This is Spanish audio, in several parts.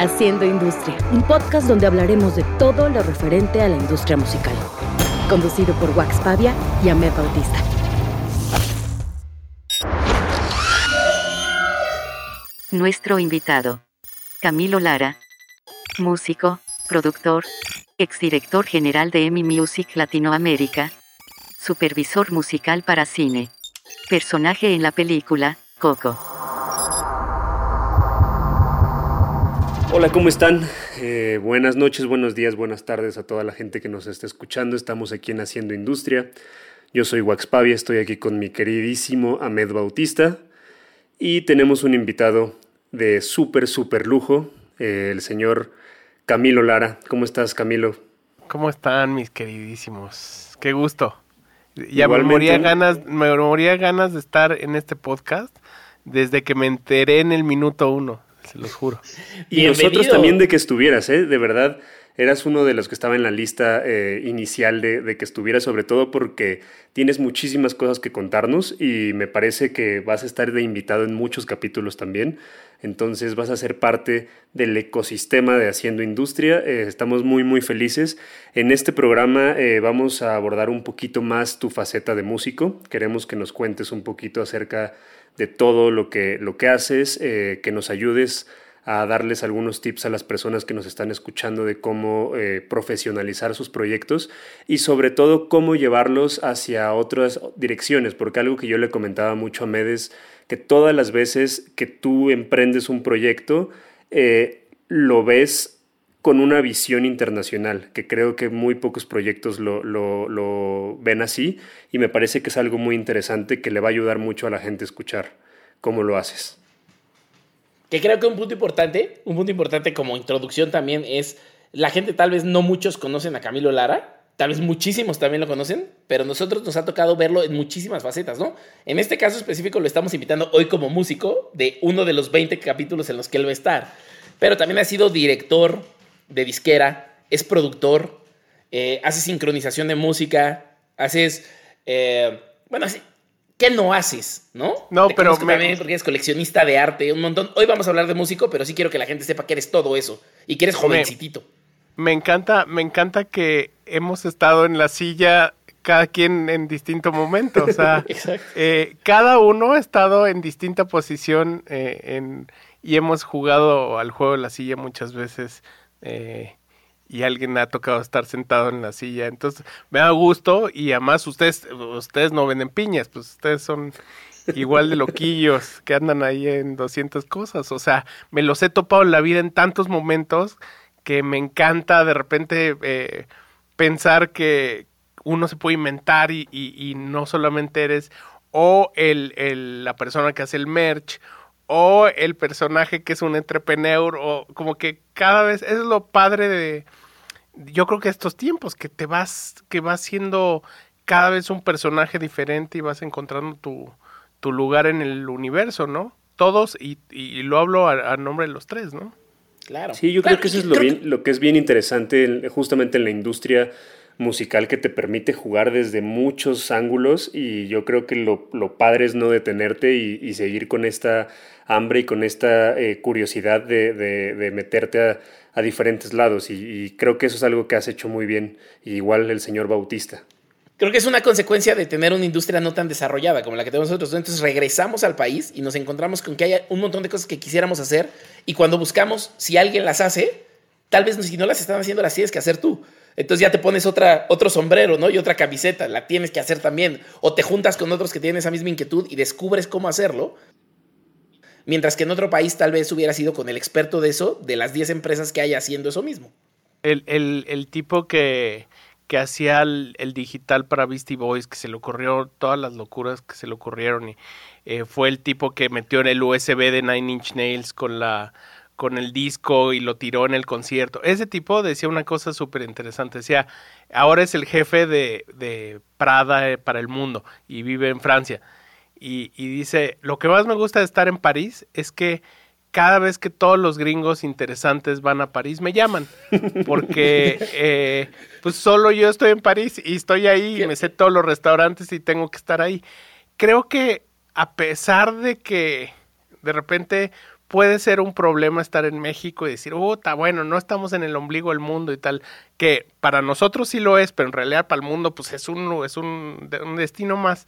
Haciendo Industria, un podcast donde hablaremos de todo lo referente a la industria musical. Conducido por Wax Pavia y Ahmed Bautista. Nuestro invitado, Camilo Lara, músico, productor, exdirector general de EMI Music Latinoamérica, supervisor musical para cine, personaje en la película, Coco. Hola, ¿cómo están? Eh, buenas noches, buenos días, buenas tardes a toda la gente que nos está escuchando. Estamos aquí en Haciendo Industria. Yo soy Wax Pavia, estoy aquí con mi queridísimo Ahmed Bautista y tenemos un invitado de súper, súper lujo, eh, el señor Camilo Lara. ¿Cómo estás, Camilo? ¿Cómo están mis queridísimos? Qué gusto. Ya me moría, ganas, me moría ganas de estar en este podcast desde que me enteré en el minuto uno, se los juro. Y nosotros también de que estuvieras, ¿eh? De verdad, eras uno de los que estaba en la lista eh, inicial de, de, que estuvieras, sobre todo porque tienes muchísimas cosas que contarnos y me parece que vas a estar de invitado en muchos capítulos también. Entonces vas a ser parte del ecosistema de Haciendo Industria. Eh, estamos muy, muy felices. En este programa eh, vamos a abordar un poquito más tu faceta de músico. Queremos que nos cuentes un poquito acerca de todo lo que, lo que haces, eh, que nos ayudes a darles algunos tips a las personas que nos están escuchando de cómo eh, profesionalizar sus proyectos y sobre todo cómo llevarlos hacia otras direcciones, porque algo que yo le comentaba mucho a Medes, que todas las veces que tú emprendes un proyecto, eh, lo ves con una visión internacional, que creo que muy pocos proyectos lo, lo, lo ven así y me parece que es algo muy interesante que le va a ayudar mucho a la gente a escuchar cómo lo haces. Que creo que un punto importante, un punto importante como introducción también es, la gente tal vez no muchos conocen a Camilo Lara, tal vez muchísimos también lo conocen, pero nosotros nos ha tocado verlo en muchísimas facetas, ¿no? En este caso específico lo estamos invitando hoy como músico de uno de los 20 capítulos en los que él va a estar, pero también ha sido director de disquera, es productor, eh, hace sincronización de música, haces, eh, bueno, ¿Qué no haces? ¿No? No, pero. Me... También porque eres coleccionista de arte, un montón. Hoy vamos a hablar de músico, pero sí quiero que la gente sepa que eres todo eso y que eres jovencitito. Me, me encanta, me encanta que hemos estado en la silla cada quien en distinto momento. O sea, eh, cada uno ha estado en distinta posición eh, en, y hemos jugado al juego de la silla muchas veces. Eh, y alguien ha tocado estar sentado en la silla. Entonces, me da gusto y además ustedes, ustedes no venden piñas, pues ustedes son igual de loquillos que andan ahí en 200 cosas. O sea, me los he topado en la vida en tantos momentos que me encanta de repente eh, pensar que uno se puede inventar y, y, y no solamente eres o el, el, la persona que hace el merch o el personaje que es un entrepreneur o como que cada vez es lo padre de yo creo que estos tiempos que te vas que vas siendo cada vez un personaje diferente y vas encontrando tu, tu lugar en el universo, ¿no? Todos y, y lo hablo a, a, nombre de los tres, ¿no? Claro. Sí, yo claro, creo que eso es lo, bien, lo que es bien interesante justamente en la industria musical que te permite jugar desde muchos ángulos y yo creo que lo, lo padre es no detenerte y, seguir con esta hambre y con esta eh, curiosidad de, de, meterte a, diferentes lados y, y, creo que eso es algo que has hecho muy bien, igual el señor Bautista. Creo que es una consecuencia de tener una industria no tan desarrollada como la que tenemos nosotros. Entonces regresamos al país y nos encontramos con que hay un montón de cosas que quisiéramos hacer y cuando buscamos si alguien las hace, tal vez si no las están haciendo las tienes que hacer tú. Entonces ya te pones otra, otro sombrero, ¿no? Y otra camiseta, la tienes que hacer también. O te juntas con otros que tienen esa misma inquietud y descubres cómo hacerlo. Mientras que en otro país tal vez hubiera sido con el experto de eso, de las 10 empresas que hay haciendo eso mismo. El, el, tipo que, que hacía el, el, digital para Beastie Boys, que se le ocurrió todas las locuras que se le ocurrieron. Y, eh, fue el tipo que metió en el USB de Nine Inch Nails con la con el disco y lo tiró en el concierto. Ese tipo decía una cosa súper interesante. Decía, ahora es el jefe de, de Prada eh, para el mundo y vive en Francia. Y, y, dice, lo que más me gusta de estar en París es que cada vez que todos los gringos interesantes van a París me llaman. Porque eh, pues solo yo estoy en París y estoy ahí y me sé todos los restaurantes y tengo que estar ahí. Creo que a pesar de que de repente puede ser un problema estar en México y decir, está bueno, no estamos en el ombligo del mundo y tal, que para nosotros sí lo es, pero en realidad para el mundo pues es un, es un, destino más.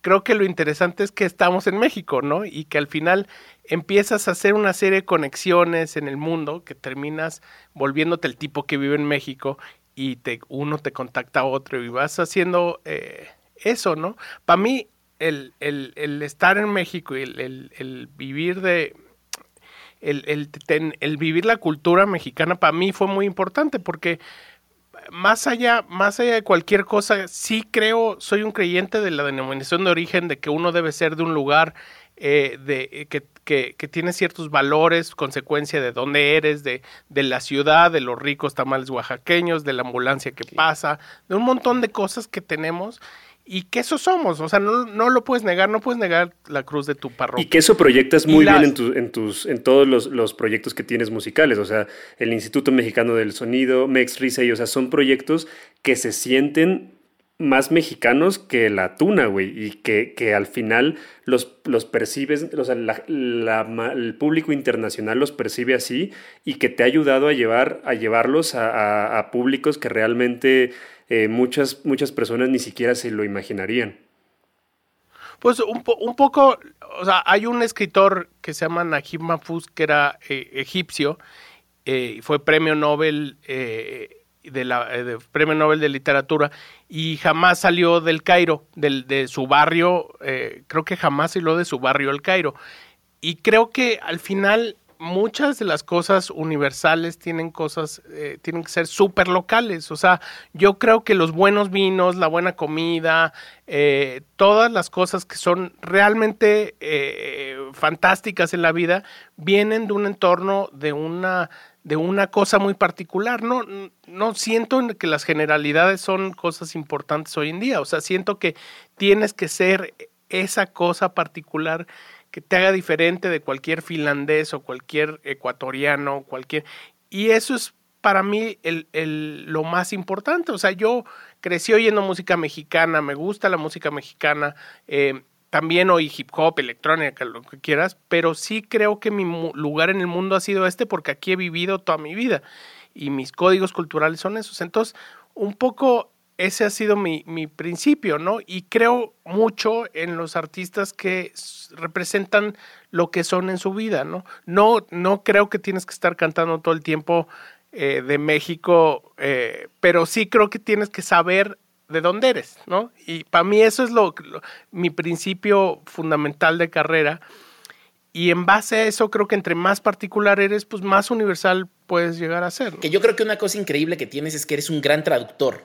Creo que lo interesante es que estamos en México, ¿no? Y que al final empiezas a hacer una serie de conexiones en el mundo que terminas volviéndote el tipo que vive en México y uno te contacta a otro y vas haciendo eh, eso, ¿no? Para mí, el, el, el, estar en México y el, el vivir de... El, el, vivir la cultura mexicana para mí fue muy importante porque más allá, más allá de cualquier cosa, sí creo, soy un creyente de la denominación de origen, de que uno debe ser de un lugar eh, de, que que, tiene ciertos valores, consecuencia de dónde eres, de, de, la ciudad, de los ricos tamales oaxaqueños, de la ambulancia que pasa, de un montón de cosas que tenemos y que eso somos, o sea, no, no, lo puedes negar, no puedes negar la cruz de tu parroquia. Y que eso proyectas muy bien en, tu, en, tus, en todos los, los, proyectos que tienes musicales, o sea, el Instituto Mexicano del Sonido, Mex Risey, o sea, son proyectos que se sienten más mexicanos que la tuna, güey, y que, que, al final los, los percibes, o sea, el público internacional los percibe así y que te ha ayudado a, llevar, a llevarlos a, públicos que realmente eh, muchas, muchas personas ni siquiera se lo imaginarían. Pues un, un, poco, o sea, hay un escritor que se llama Najib Mahfouz, que era eh, egipcio, eh, fue premio Nobel de la, de Premio Nobel de Literatura y jamás salió del Cairo, del, de su barrio, eh, creo que jamás salió de su barrio el Cairo. Y creo que al final muchas de las cosas universales tienen cosas, eh, tienen que ser súper locales. O sea, yo creo que los buenos vinos, la buena comida, eh, todas las cosas que son realmente fantásticas en la vida, vienen de un entorno, de una de una cosa muy particular. No, no siento que las generalidades son cosas importantes hoy en día. O sea, siento que tienes que ser esa cosa particular que te haga diferente de cualquier finlandés o cualquier ecuatoriano, cualquier. Y eso es para mí el, el, lo más importante. O sea, yo crecí oyendo música mexicana, me gusta la música mexicana. Eh, también oí hip hop, electrónica, lo que quieras, pero sí creo que mi lugar en el mundo ha sido este porque aquí he vivido toda mi vida y mis códigos culturales son esos. Entonces, un poco ese ha sido mi, mi principio, ¿no? Y creo mucho en los artistas que representan lo que son en su vida, ¿no? No, no creo que tienes que estar cantando todo el tiempo eh, de México, eh, pero sí creo que tienes que saber de dónde eres, ¿no? Y para mí eso es lo, mi principio fundamental de carrera. Y en base a eso creo que entre más particular eres, pues más universal puedes llegar a ser. Que yo creo que una cosa increíble que tienes es que eres un gran traductor.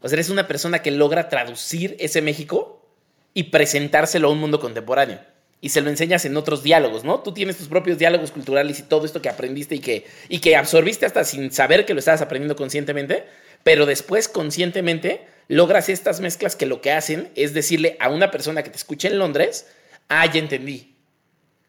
O sea, eres una persona que logra traducir ese México y presentárselo a un mundo contemporáneo. Y se lo enseñas en otros diálogos, ¿no? Tú tienes tus propios diálogos culturales y todo esto que aprendiste y que, y que absorbiste hasta sin saber que lo estabas aprendiendo conscientemente, pero después conscientemente logras estas mezclas que lo que hacen es decirle a una persona que te escucha en Londres, ah, ya entendí.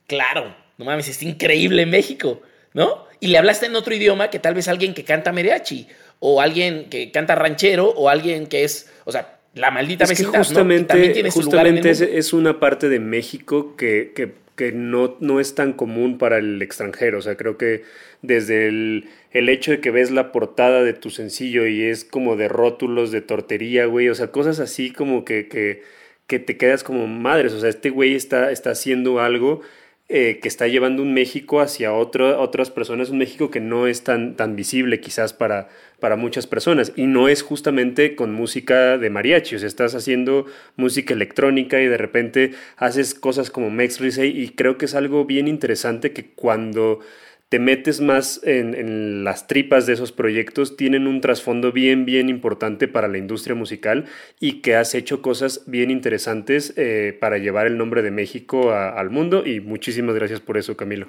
Claro, no mames, es increíble en México, ¿no? Y le hablaste en otro idioma que tal vez alguien que canta mariachi, o alguien que canta ranchero, o alguien que es, o sea, la maldita vecindad, justamente, justamente es, una parte de México que, que, que no, no es tan común para el extranjero. O sea, creo que desde el, el, hecho de que ves la portada de tu sencillo y es como de rótulos de tortería, güey, o sea, cosas así como que, que, que te quedas como madres, o sea, este güey está, está haciendo algo eh, que está llevando un México hacia otras personas, un México que no es tan, tan visible quizás para, para muchas personas. Y no es justamente con música de mariachi, o sea, estás haciendo música electrónica y de repente haces cosas como Max Risey y creo que es algo bien interesante que cuando te metes más en, las tripas de esos proyectos, tienen un trasfondo bien, bien importante para la industria musical y que has hecho cosas bien interesantes eh, para llevar el nombre de México al mundo. Y muchísimas gracias por eso, Camilo.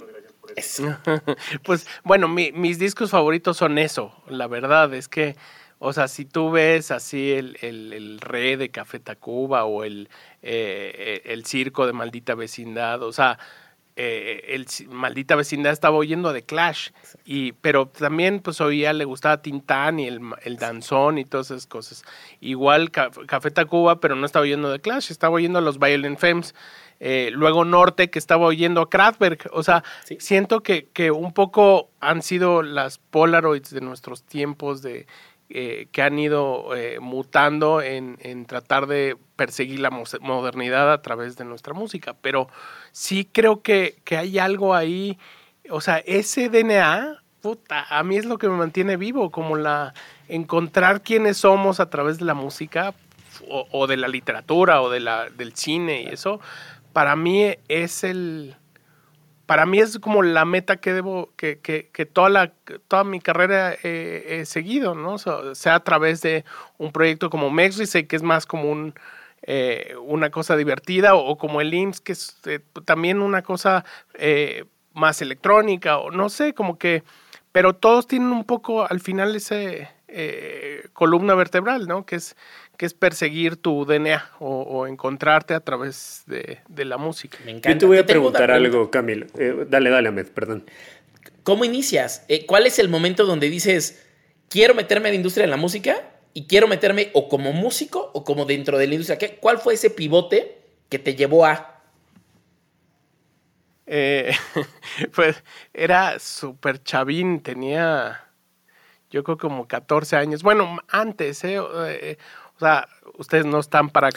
pues bueno, mis discos favoritos son eso, la verdad. Es que... O sea, si tú ves así el, el, de Café Tacuba o el, eh, el Circo de Maldita Vecindad, o sea, eh, el maldita vecindad estaba oyendo de Clash, y, pero también pues oía, le gustaba Tintán y el, el danzón y todas esas cosas. Igual Café Tacuba, pero no estaba oyendo de Clash, estaba oyendo a los Violent Femmes. eh, luego Norte, que estaba oyendo a Kraftwerk. O sea, siento que, que, un poco han sido las Polaroids de nuestros tiempos de eh, que han ido eh, mutando en, en, tratar de perseguir la modernidad a través de nuestra música. Pero sí creo que, que hay algo ahí, o sea, ese DNA, puta, a mí es lo que me mantiene vivo, como la encontrar quiénes somos a través de la música o, o de la literatura o de la, del cine y eso, para mí es el para mí es como la meta que debo, que, que, que toda, la, toda mi carrera he, seguido, ¿no? sea a través de un proyecto como Mexrice, que es más como un, eh, una cosa divertida, o, como el IMSS, que es eh, también una cosa eh, más electrónica, o no sé, como que, pero todos tienen un poco al final ese columna vertebral, ¿no? Que es que es perseguir tu DNA o, encontrarte a través de, la música. Me encanta. Yo te voy a preguntar algo, Camilo. Eh, dale, dale, Ahmed, perdón. ¿Cómo inicias? Eh, ¿Cuál es el momento donde dices, quiero meterme a la industria de la música y quiero meterme o como músico o como dentro de la industria? ¿Qué, ¿Cuál fue ese pivote que te llevó a...? Eh, pues era súper chavín, tenía yo creo como 14 años. Bueno, antes, ¿eh? O sea, ustedes no están para,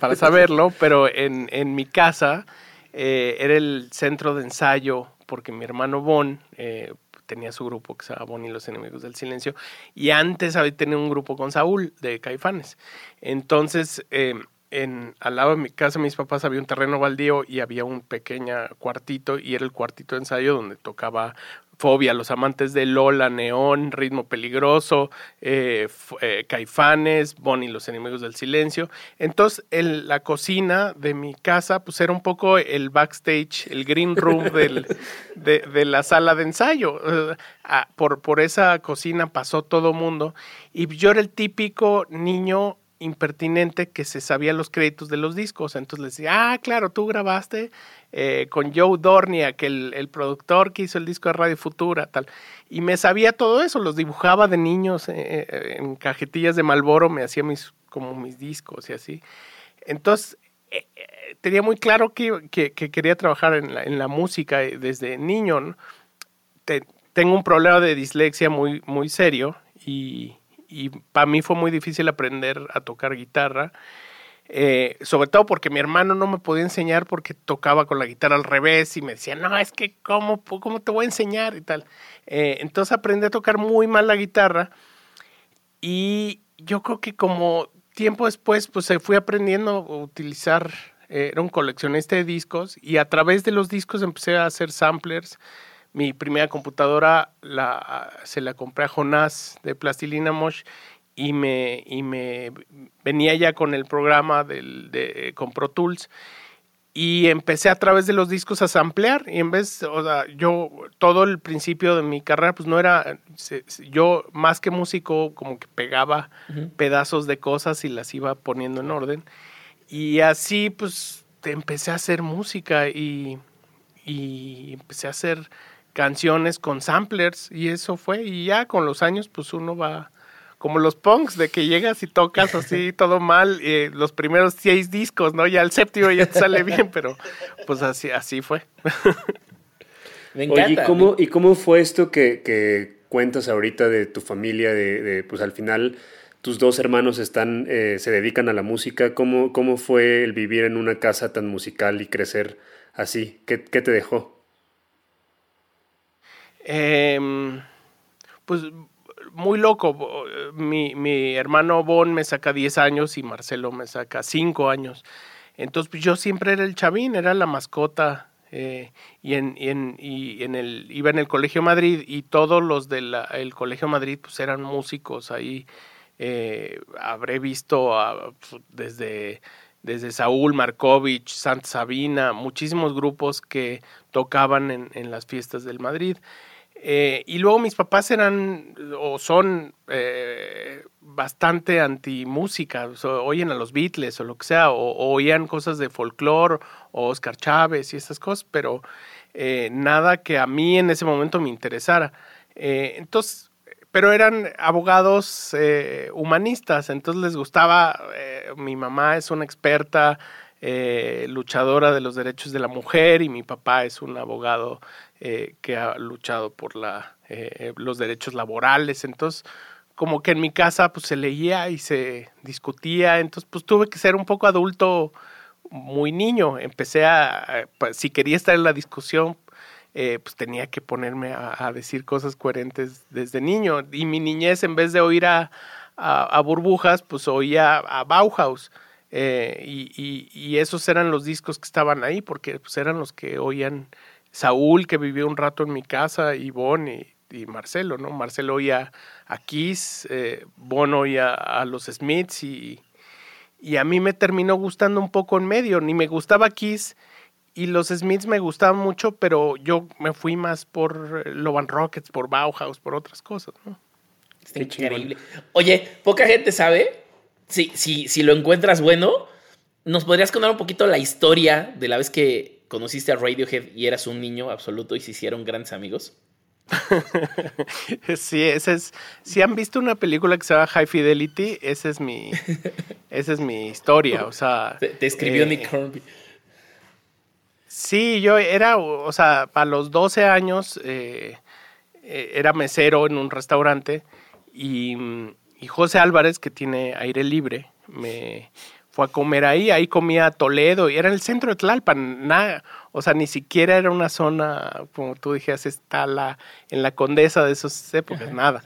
para saberlo, pero en, en mi casa eh, era el centro de ensayo porque mi hermano Bon eh, tenía su grupo que se llama Bon y los enemigos del silencio y antes había tenido un grupo con Saúl de Caifanes. Entonces, eh, en, al lado de mi casa, mis papás había un terreno baldío y había un pequeño cuartito y era el cuartito de ensayo donde tocaba Fobia, Los Amantes de Lola, Neón, Ritmo Peligroso, eh, eh, Caifanes, Bonnie, Los Enemigos del Silencio. Entonces, el, la cocina de mi casa, pues era un poco el backstage, el green room del, de, de, la sala de ensayo. Eh, por, por esa cocina pasó todo mundo y yo era el típico niño impertinente que se sabía los créditos de los discos. Entonces le decía, ah, claro, tú grabaste eh, con Joe Dornia, que el, el, productor que hizo el disco de Radio Futura, tal. Y me sabía todo eso, los dibujaba de niños eh, eh, en cajetillas de Malboro, me hacía mis, como mis discos y así. Entonces, tenía muy claro que, que, quería trabajar en la, en la, música desde niño. tengo un problema de dislexia muy, muy serio y y para mí fue muy difícil aprender a tocar guitarra. Eh, sobre todo porque mi hermano no me podía enseñar porque tocaba con la guitarra al revés y me decía, no, es que ¿cómo, cómo te voy a enseñar? y tal. Eh, entonces aprendí a tocar muy mal la guitarra y yo creo que como tiempo después pues fui aprendiendo a utilizar, eh, era un coleccionista de discos y a través de los discos empecé a hacer samplers mi primera computadora la, se la compré a Jonás de Plastilina Mosh y me, y me venía ya con el programa del, de, con Pro Tools. Y empecé a través de los discos a samplear y en vez, o sea, yo todo el principio de mi carrera pues no era, yo más que músico como que pegaba pedazos de cosas y las iba poniendo en orden. Y así pues empecé a hacer música y, y empecé a hacer canciones con samplers y eso fue. Y ya con los años pues uno va como los punks de que llegas y tocas así todo mal eh, los primeros seis discos no ya el séptimo ya te sale bien pero pues así así fue. Me encanta. Oye, ¿y cómo, ¿y cómo fue esto que, que cuentas ahorita de tu familia de, de, pues al final tus dos hermanos están eh, se dedican a la música cómo cómo fue el vivir en una casa tan musical y crecer así qué, qué te dejó eh, pues muy loco. Mi, mi, hermano Bon me saca 10 años y Marcelo me saca 5 años. Entonces pues, yo siempre era el chavín, era la mascota. Eh, y, en, en, y en el iba en el Colegio Madrid y todos los del el Colegio Madrid pues eran músicos ahí eh, habré visto pues, desde desde Saúl Markovich, Santa Sabina, muchísimos grupos que tocaban en, en las fiestas del Madrid. Eh, y luego mis papás eran o son eh, bastante anti-música, oyen a los Beatles o lo que sea, o, oían cosas de folclore o Oscar Chávez y esas cosas, pero eh, nada que a mí en ese momento me interesara. entonces, pero eran abogados humanistas, entonces les gustaba, mi mamá es una experta luchadora de los derechos de la mujer y mi papá es un abogado eh, que ha luchado por la, eh, los derechos laborales. Entonces, como que en mi casa pues se leía y se discutía, entonces pues tuve que ser un poco adulto muy niño. Empecé a, pues, si quería estar en la discusión, pues tenía que ponerme a, decir cosas coherentes desde niño. Y mi niñez, en vez de oír a, a burbujas, pues oía a Bauhaus. Eh, y, esos eran los discos que estaban ahí, porque pues, eran los que oían Saúl, que vivió un rato en mi casa, y Bon y, Marcelo, ¿no? Marcelo oía a Kiss, eh, oía a los Smiths, y, y a mí me terminó gustando un poco en medio. Ni me gustaba Kiss, y los Smiths me gustaban mucho, pero yo me fui más por Loban Rockets, por Bauhaus, por otras cosas, ¿no? increíble. Oye, poca gente sabe si, si, si lo encuentras bueno, ¿nos podrías contar un poquito la historia de la vez que conociste a Radiohead y eras un niño absoluto y se hicieron grandes amigos? sí, ese es. Si han visto una película que se llama High Fidelity, esa es mi, esa es mi historia. O sea. Te, escribió eh, Nick Hornby. Sí, yo era, o sea, a los 12 años eh, eh, era mesero en un restaurante y y José Álvarez, que tiene aire libre, me fue a comer ahí, ahí comía Toledo, y era en el centro de Tlalpan, nada, o sea, ni siquiera era una zona, como tú dijeras, está la, en la condesa de esas épocas, nada.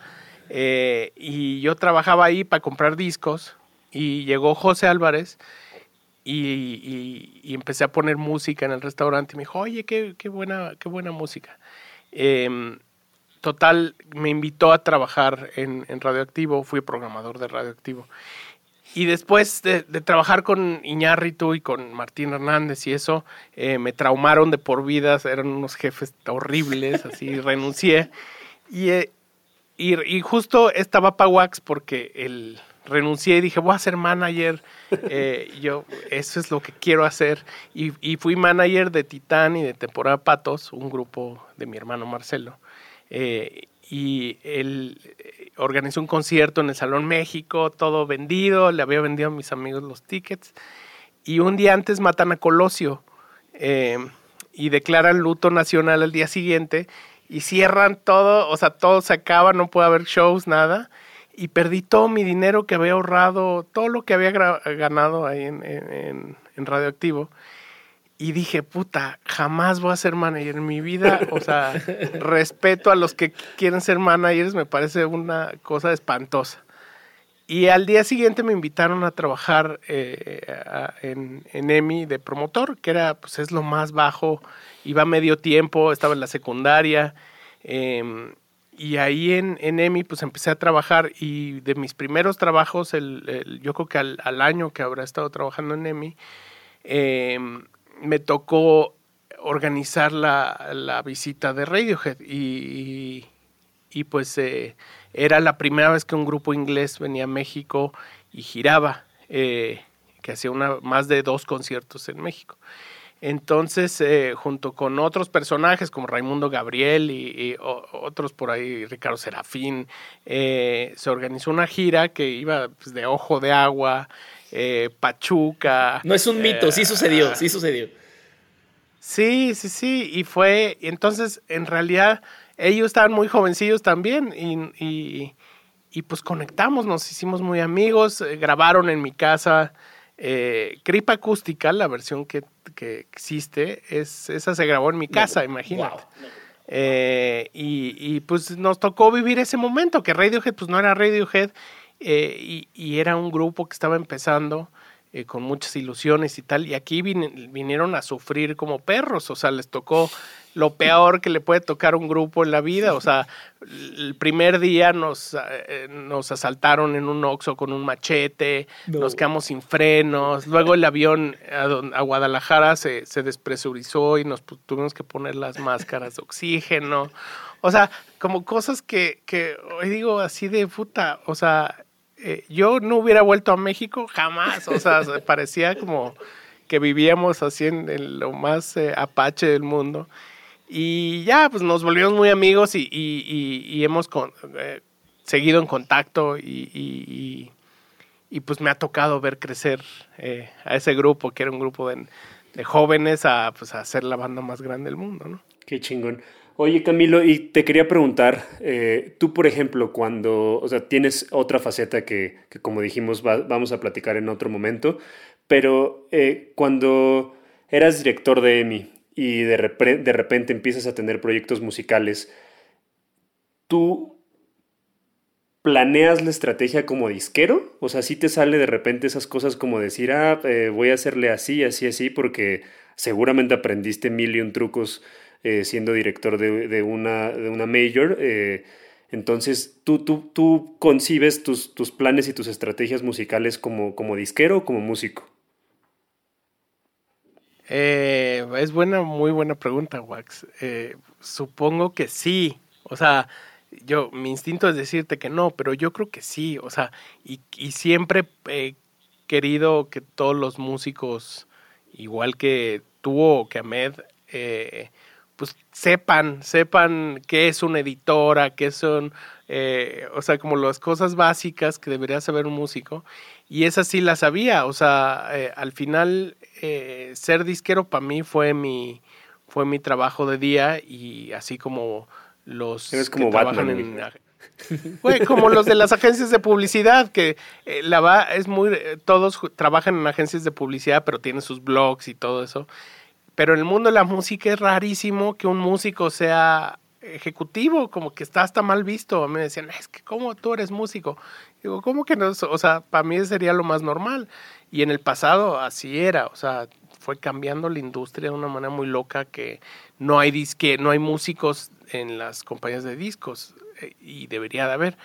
Eh, y yo trabajaba ahí para comprar discos, y llegó José Álvarez, y, y, empecé a poner música en el restaurante, y me dijo, oye, qué, qué buena, qué buena música. Eh, total, me invitó a trabajar en, Radioactivo, fui programador de Radioactivo. Y después de, trabajar con Iñárritu y con Martín Hernández y eso, eh, me traumaron de por vida, eran unos jefes horribles, así renuncié. Eh, y, y, justo estaba Pawax porque el, renuncié y dije, voy a ser manager. Eh, yo, eso es lo que quiero hacer. Y, y, fui manager de Titán y de Temporada Patos, un grupo de mi hermano Marcelo. Eh, y él eh, organizó un concierto en el Salón México, todo vendido, le había vendido a mis amigos los tickets. Y un día antes matan a Colosio eh, y declaran luto nacional al día siguiente y cierran todo, o sea, todo se acaba, no puede haber shows, nada. Y perdí todo mi dinero que había ahorrado, todo lo que había ganado ahí en, en, en Radioactivo y dije, puta, jamás voy a ser manager en mi vida. O sea, respeto a los que quieren ser managers, me parece una cosa espantosa. Y al día siguiente me invitaron a trabajar eh, en, en EMI de promotor, que era, pues es lo más bajo, iba medio tiempo, estaba en la secundaria. Em, y ahí en, en, EMI pues empecé a trabajar y de mis primeros trabajos, el, yo creo que al, al, año que habrá estado trabajando en EMI, eh, me tocó organizar la, visita de Radiohead y, y, pues eh, era la primera vez que un grupo inglés venía a México y giraba, eh, que hacía una, más de dos conciertos en México. Entonces, eh, junto con otros personajes como Raimundo Gabriel y, otros por ahí, Ricardo Serafín, se organizó una gira que iba pues, de Ojo de Agua, eh, Pachuca. No es un mito, sí sucedió, sí sucedió. Sí, sí, sí, y fue, entonces en realidad ellos estaban muy jovencillos también y, y, pues conectamos, nos hicimos muy amigos, eh, grabaron en mi casa eh, Cripa Acústica, la versión que, que, existe, es, esa se grabó en mi casa, imagínate. Eh, y, y, pues nos tocó vivir ese momento, que Radiohead pues no era Radiohead eh, y, era un grupo que estaba empezando eh, con muchas ilusiones y tal, y aquí vinieron a sufrir como perros, o sea, les tocó lo peor que le puede tocar un grupo en la vida, o sea, el primer día nos, eh, nos asaltaron en un oxo con un machete, nos quedamos sin frenos, luego el avión a, Guadalajara se, se, despresurizó y nos tuvimos que poner las máscaras de oxígeno, o sea, como cosas que, que hoy digo así de puta, o sea, eh, yo no hubiera vuelto a México jamás, o sea, parecía como que vivíamos así en, lo más eh, apache del mundo. Y ya, pues nos volvimos muy amigos y, y, hemos con, eh, seguido en contacto y, y pues me ha tocado ver crecer a ese grupo, que era un grupo de, jóvenes, a, pues, a ser la banda más grande del mundo, ¿no? Qué chingón. Oye, Camilo, y te quería preguntar, eh, tú, por ejemplo, cuando, o sea, tienes otra faceta que, como dijimos, vamos a platicar en otro momento, pero eh, cuando eras director de EMI y de, repente empiezas a tener proyectos musicales, ¿tú planeas la estrategia como disquero? O sea, si te sale de repente esas cosas como decir, ah, eh, voy a hacerle así, así, así, porque seguramente aprendiste mil y un trucos eh, siendo director de, una, de una major. Eh, entonces, ¿tú, tú, tú concibes tus, tus, planes y tus estrategias musicales como, como disquero o como músico? es buena, muy buena pregunta, Wax. supongo que sí. O sea, yo, mi instinto es decirte que no, pero yo creo que sí, o sea, y, y siempre he querido que todos los músicos, igual que tú o que Ahmed, eh, pues sepan, sepan qué es una editora, qué son, eh, o sea, como las cosas básicas que debería saber un músico. Y esas sí las sabía, o sea, eh, al final ser disquero para mí fue mi, fue mi trabajo de día y así como los como que trabajan en como los de las agencias de publicidad que eh, la va es muy todos trabajan en agencias de publicidad pero tienen sus blogs y todo eso pero en el mundo de la música es rarísimo que un músico sea ejecutivo, como que está hasta mal visto. A mí me decían, es que ¿cómo tú eres músico? Digo, ¿cómo que no? O sea, para mí sería lo más normal. Y en el pasado así era, o sea, fue cambiando la industria de una manera muy loca que no hay disque, no hay músicos en las compañías de discos eh, y debería de haber.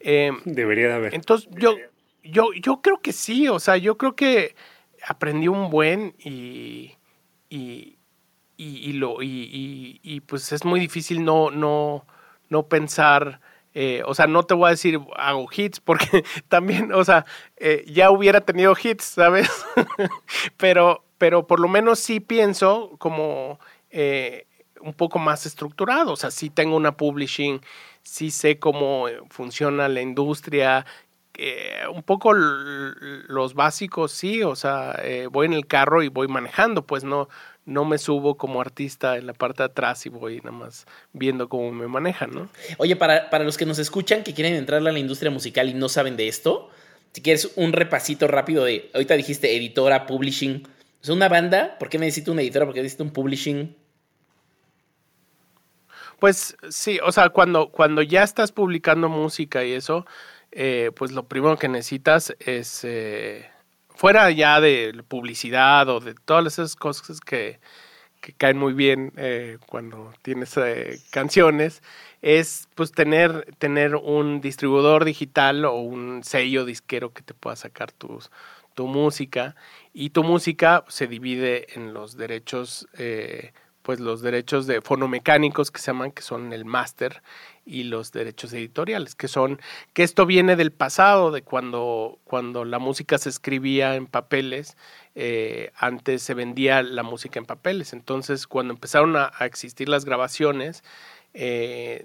Em, debería de haber. Entonces yo, yo, yo creo que sí, o sea, yo creo que aprendí un buen y, y, y, lo, y, y, pues es muy difícil no, no, no pensar. Eh, o sea, no te voy a decir hago hits porque también, o sea, eh, ya hubiera tenido hits, ¿sabes? pero, pero por lo menos sí pienso como eh, un poco más estructurado. O sea, sí tengo una publishing, sí sé cómo funciona la industria. Eh, un poco los básicos, sí, o sea, eh, voy en el carro y voy manejando, pues no, no me subo como artista en la parte de atrás y voy nada más viendo cómo me manejan, ¿no? Oye, para, para los que nos escuchan, que quieren entrar a la industria musical y no saben de esto, si quieres un repasito rápido de, ahorita dijiste editora, publishing, es una banda, ¿por qué necesito una editora? ¿Por qué necesito un publishing? Pues sí, o sea, cuando, cuando ya estás publicando música y eso, eh, pues lo primero que necesitas es, eh, fuera ya de publicidad o de todas esas cosas que, que caen muy bien eh, cuando tienes canciones, es pues tener, tener un distribuidor digital o un sello disquero que te pueda sacar tu música. Y tu música se divide en los derechos pues los derechos de fonomecánicos que se llaman, que son el máster, y los derechos editoriales, que son, que esto viene del pasado, de cuando, cuando la música se escribía en papeles, eh, antes se vendía la música en papeles. Entonces, cuando empezaron a, a existir las grabaciones, eh,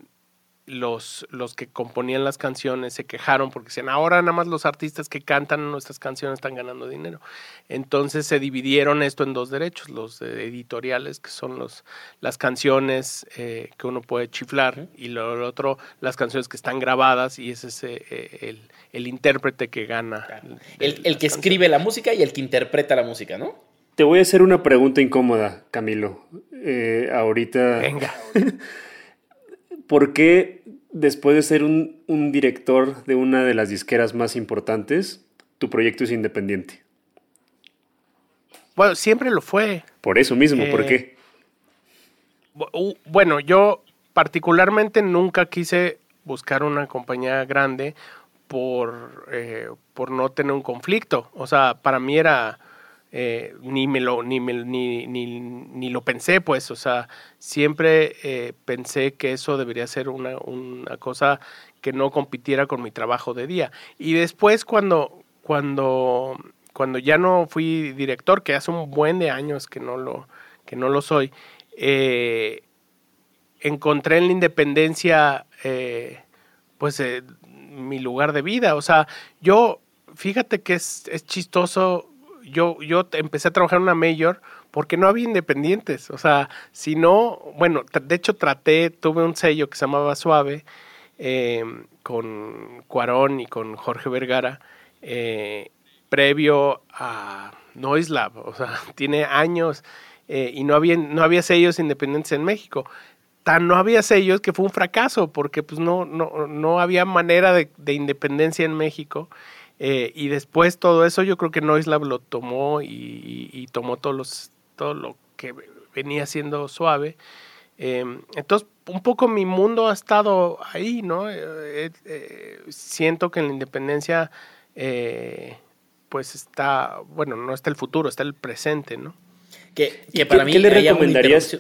los, los que componían las canciones se quejaron porque decían, ahora nada más los artistas que cantan nuestras canciones están ganando dinero. Entonces se dividieron esto en dos derechos, los editoriales, que son los, las canciones eh, que uno puede chiflar, y lo, otro, las canciones que están grabadas, y ese es eh, el, el, intérprete que gana. El, el que escribe la música y el que interpreta la música, ¿no? Te voy a hacer una pregunta incómoda, Camilo. Eh, ahorita... Venga. ¿por qué después de ser un, director de una de las disqueras más importantes, tu proyecto es independiente? Bueno, siempre lo fue. Por eso mismo, ¿por qué? Eh, bueno, yo particularmente nunca quise buscar una compañía grande por, eh, por no tener un conflicto. O sea, para mí era eh, ni me lo ni, ni, ni, ni, lo pensé pues o sea siempre eh, pensé que eso debería ser una, una, cosa que no compitiera con mi trabajo de día y después cuando cuando cuando ya no fui director que hace un buen de años que no lo que no lo soy eh, encontré en la independencia pues mi lugar de vida o sea yo fíjate que es, es chistoso. Yo, yo empecé a trabajar en una mayor porque no había independientes. O sea, si no, bueno, de hecho traté, tuve un sello que se llamaba Suave eh, con Cuarón y con Jorge Vergara, eh, previo a Noislab. O sea, tiene años eh, y no había, no había sellos independientes en México. Tan no había sellos que fue un fracaso porque pues no, no, no había manera de independencia en México. Y después todo eso yo creo que Noislab lo tomó y, y tomó todos los todo lo que venía siendo suave. Em, entonces, un poco mi mundo ha estado ahí, ¿no? Eh, eh, siento que en la independencia, eh, pues está, bueno, no está el futuro, está el presente, ¿no? Que, para mí, le recomendarías?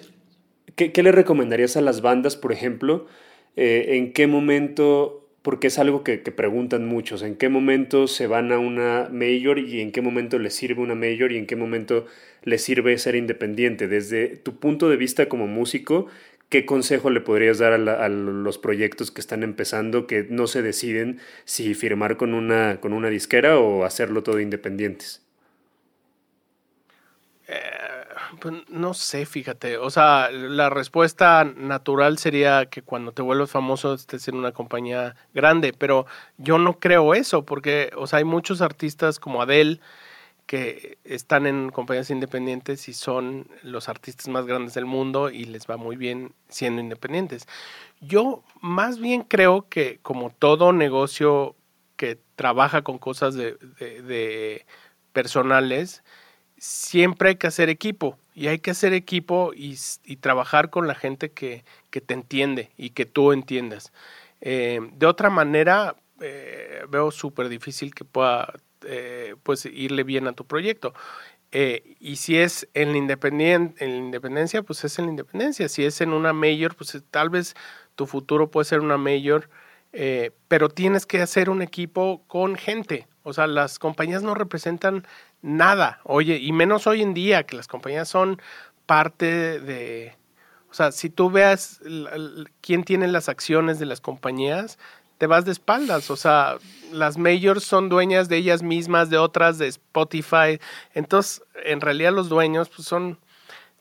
¿qué, le recomendarías a las bandas, por ejemplo? ¿En qué momento porque es algo que, preguntan muchos, en qué momento se van a una mayor y en qué momento les sirve una mayor y en qué momento les sirve ser independiente. Desde tu punto de vista como músico, ¿qué consejo le podrías dar a, los proyectos que están empezando que no se deciden si firmar con una, con una disquera o hacerlo todo independientes? Eh, no sé, fíjate. O sea, la respuesta natural sería que cuando te vuelves famoso estés en una compañía grande, pero yo no creo eso, porque, o sea, hay muchos artistas como Adele que están en compañías independientes y son los artistas más grandes del mundo y les va muy bien siendo independientes. Yo más bien creo que como todo negocio que trabaja con cosas de, de personales, siempre hay que hacer equipo y hay que hacer equipo y, trabajar con la gente que, te entiende y que tú entiendas. Eh, de otra manera, eh, veo súper difícil que pueda eh, pues irle bien a tu proyecto. y si es en la, en la independencia, pues es en la independencia. Si es en una mayor, pues tal vez tu futuro puede ser una mayor, pero tienes que hacer un equipo con gente. O sea, las compañías no representan nada. Oye, y menos hoy en día, que las compañías son parte de... O sea, si tú veas quién tiene las acciones de las compañías, te vas de espaldas. O sea, las majors son dueñas de ellas mismas, de otras, de Spotify. Entonces, en realidad los dueños pues, son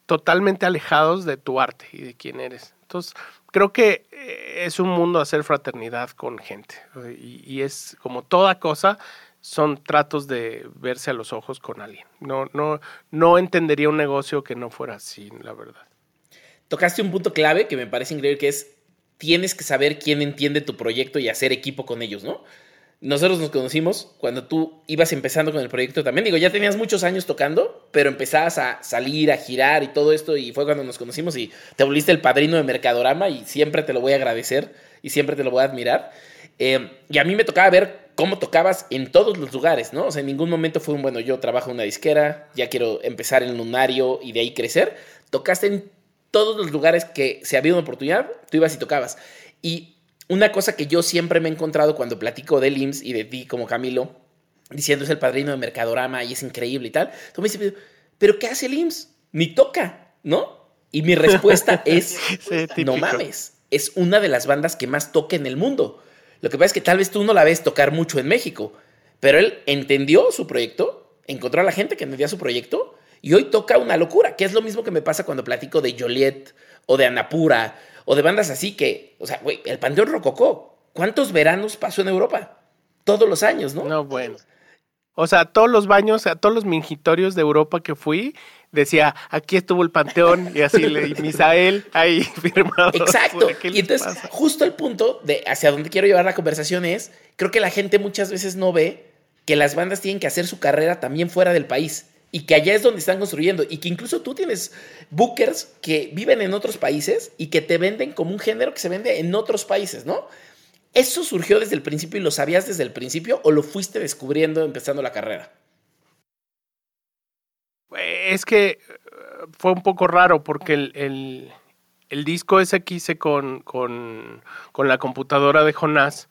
totalmente alejados de tu arte y de quién eres. Entonces, creo que eh, es un mundo hacer fraternidad con gente. Y, y es como toda cosa, son tratos de verse a los ojos con alguien. No, no, no entendería un negocio que no fuera así, la verdad. Tocaste un punto clave que me parece increíble, que es tienes que saber quién entiende tu proyecto y hacer equipo con ellos, ¿no? Nosotros nos conocimos cuando tú ibas empezando con el proyecto también. Digo, ya tenías muchos años tocando, pero empezabas a salir, a girar y todo esto, y fue cuando nos conocimos y te volviste el padrino de Mercadorama y siempre te lo voy a agradecer y siempre te lo voy a admirar. Eh, y a mí me tocaba ver cómo tocabas en todos los lugares, ¿no? O sea, en ningún momento fue un, bueno, yo trabajo en una disquera, ya quiero empezar en Lunario y de ahí crecer. Tocaste en todos los lugares que se había una oportunidad, tú ibas y tocabas. Y una cosa que yo siempre me he encontrado cuando platico del IMSS y de ti como Camilo, diciendo es el padrino de Mercadorama y es increíble y tal, tú me dices, pero ¿qué hace el IMSS? Ni toca, ¿no? Y mi respuesta es, no mames, es una de las bandas que más toca en el mundo. Lo que pasa es que tal vez tú no la ves tocar mucho en México, pero él entendió su proyecto, encontró a la gente que entendía su proyecto y hoy toca una locura, que es lo mismo que me pasa cuando platico de Joliet o de Anapura o de bandas así que, o sea, güey, el Panteón Rococó, ¿cuántos veranos pasó en Europa? Todos los años, ¿no? No, bueno. O sea, todos los baños, a todos los mingitorios de Europa que fui, decía, aquí estuvo el panteón y así le Misael ahí firmado. Exacto. Y entonces, justo el punto de hacia dónde quiero llevar la conversación es, creo que la gente muchas veces no ve que las bandas tienen que hacer su carrera también fuera del país y que allá es donde están construyendo y que incluso tú tienes bookers que viven en otros países y que te venden como un género que se vende en otros países, ¿no? ¿Eso surgió desde el principio y lo sabías desde el principio o lo fuiste descubriendo empezando la carrera? Es que eh, fue un poco raro porque el, disco ese que hice con, con, la computadora de Jonás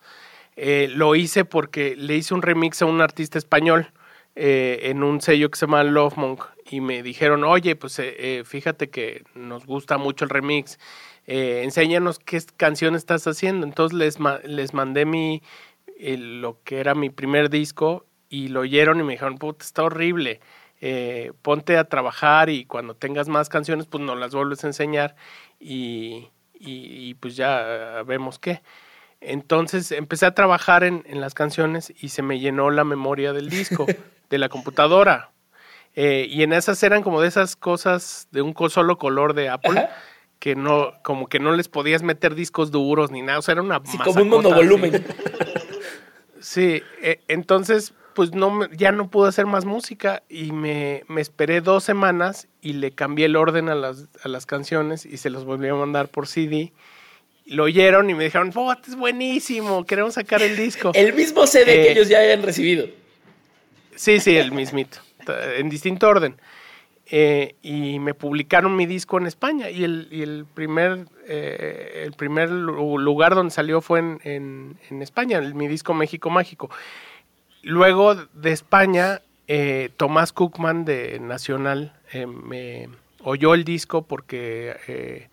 eh, lo hice porque le hice un remix a un artista español eh, en un sello que se llama Love Monk y me dijeron, oye, pues fíjate que nos gusta mucho el remix, enséñanos qué canción estás haciendo. Entonces les, les mandé mi, lo que era mi primer disco y lo oyeron y me dijeron, puta, está horrible. Eh, ponte a trabajar y cuando tengas más canciones, pues nos las vuelves a enseñar y, y, pues ya vemos qué. Entonces empecé a trabajar en, en, las canciones y se me llenó la memoria del disco, de la computadora. Eh, y en esas eran como de esas cosas de un solo color de Apple. que no, como que no les podías meter discos duros ni nada, o sea, era una sí, como un monovolumen. Sí, eh, entonces, pues no, ya no pude hacer más música y me, me, esperé dos semanas y le cambié el orden a las, a las canciones y se los volví a mandar por CD. Lo oyeron y me dijeron, oh, es buenísimo, queremos sacar el disco. el mismo CD que eh, ellos ya habían recibido. Sí, sí, el mismito, en distinto orden. Eh, y me publicaron mi disco en España y el, y el primer, eh, el primer lugar donde salió fue en, en, España, mi disco México Mágico. Luego de España, eh, Tomás Cookman de Nacional me oyó el disco porque,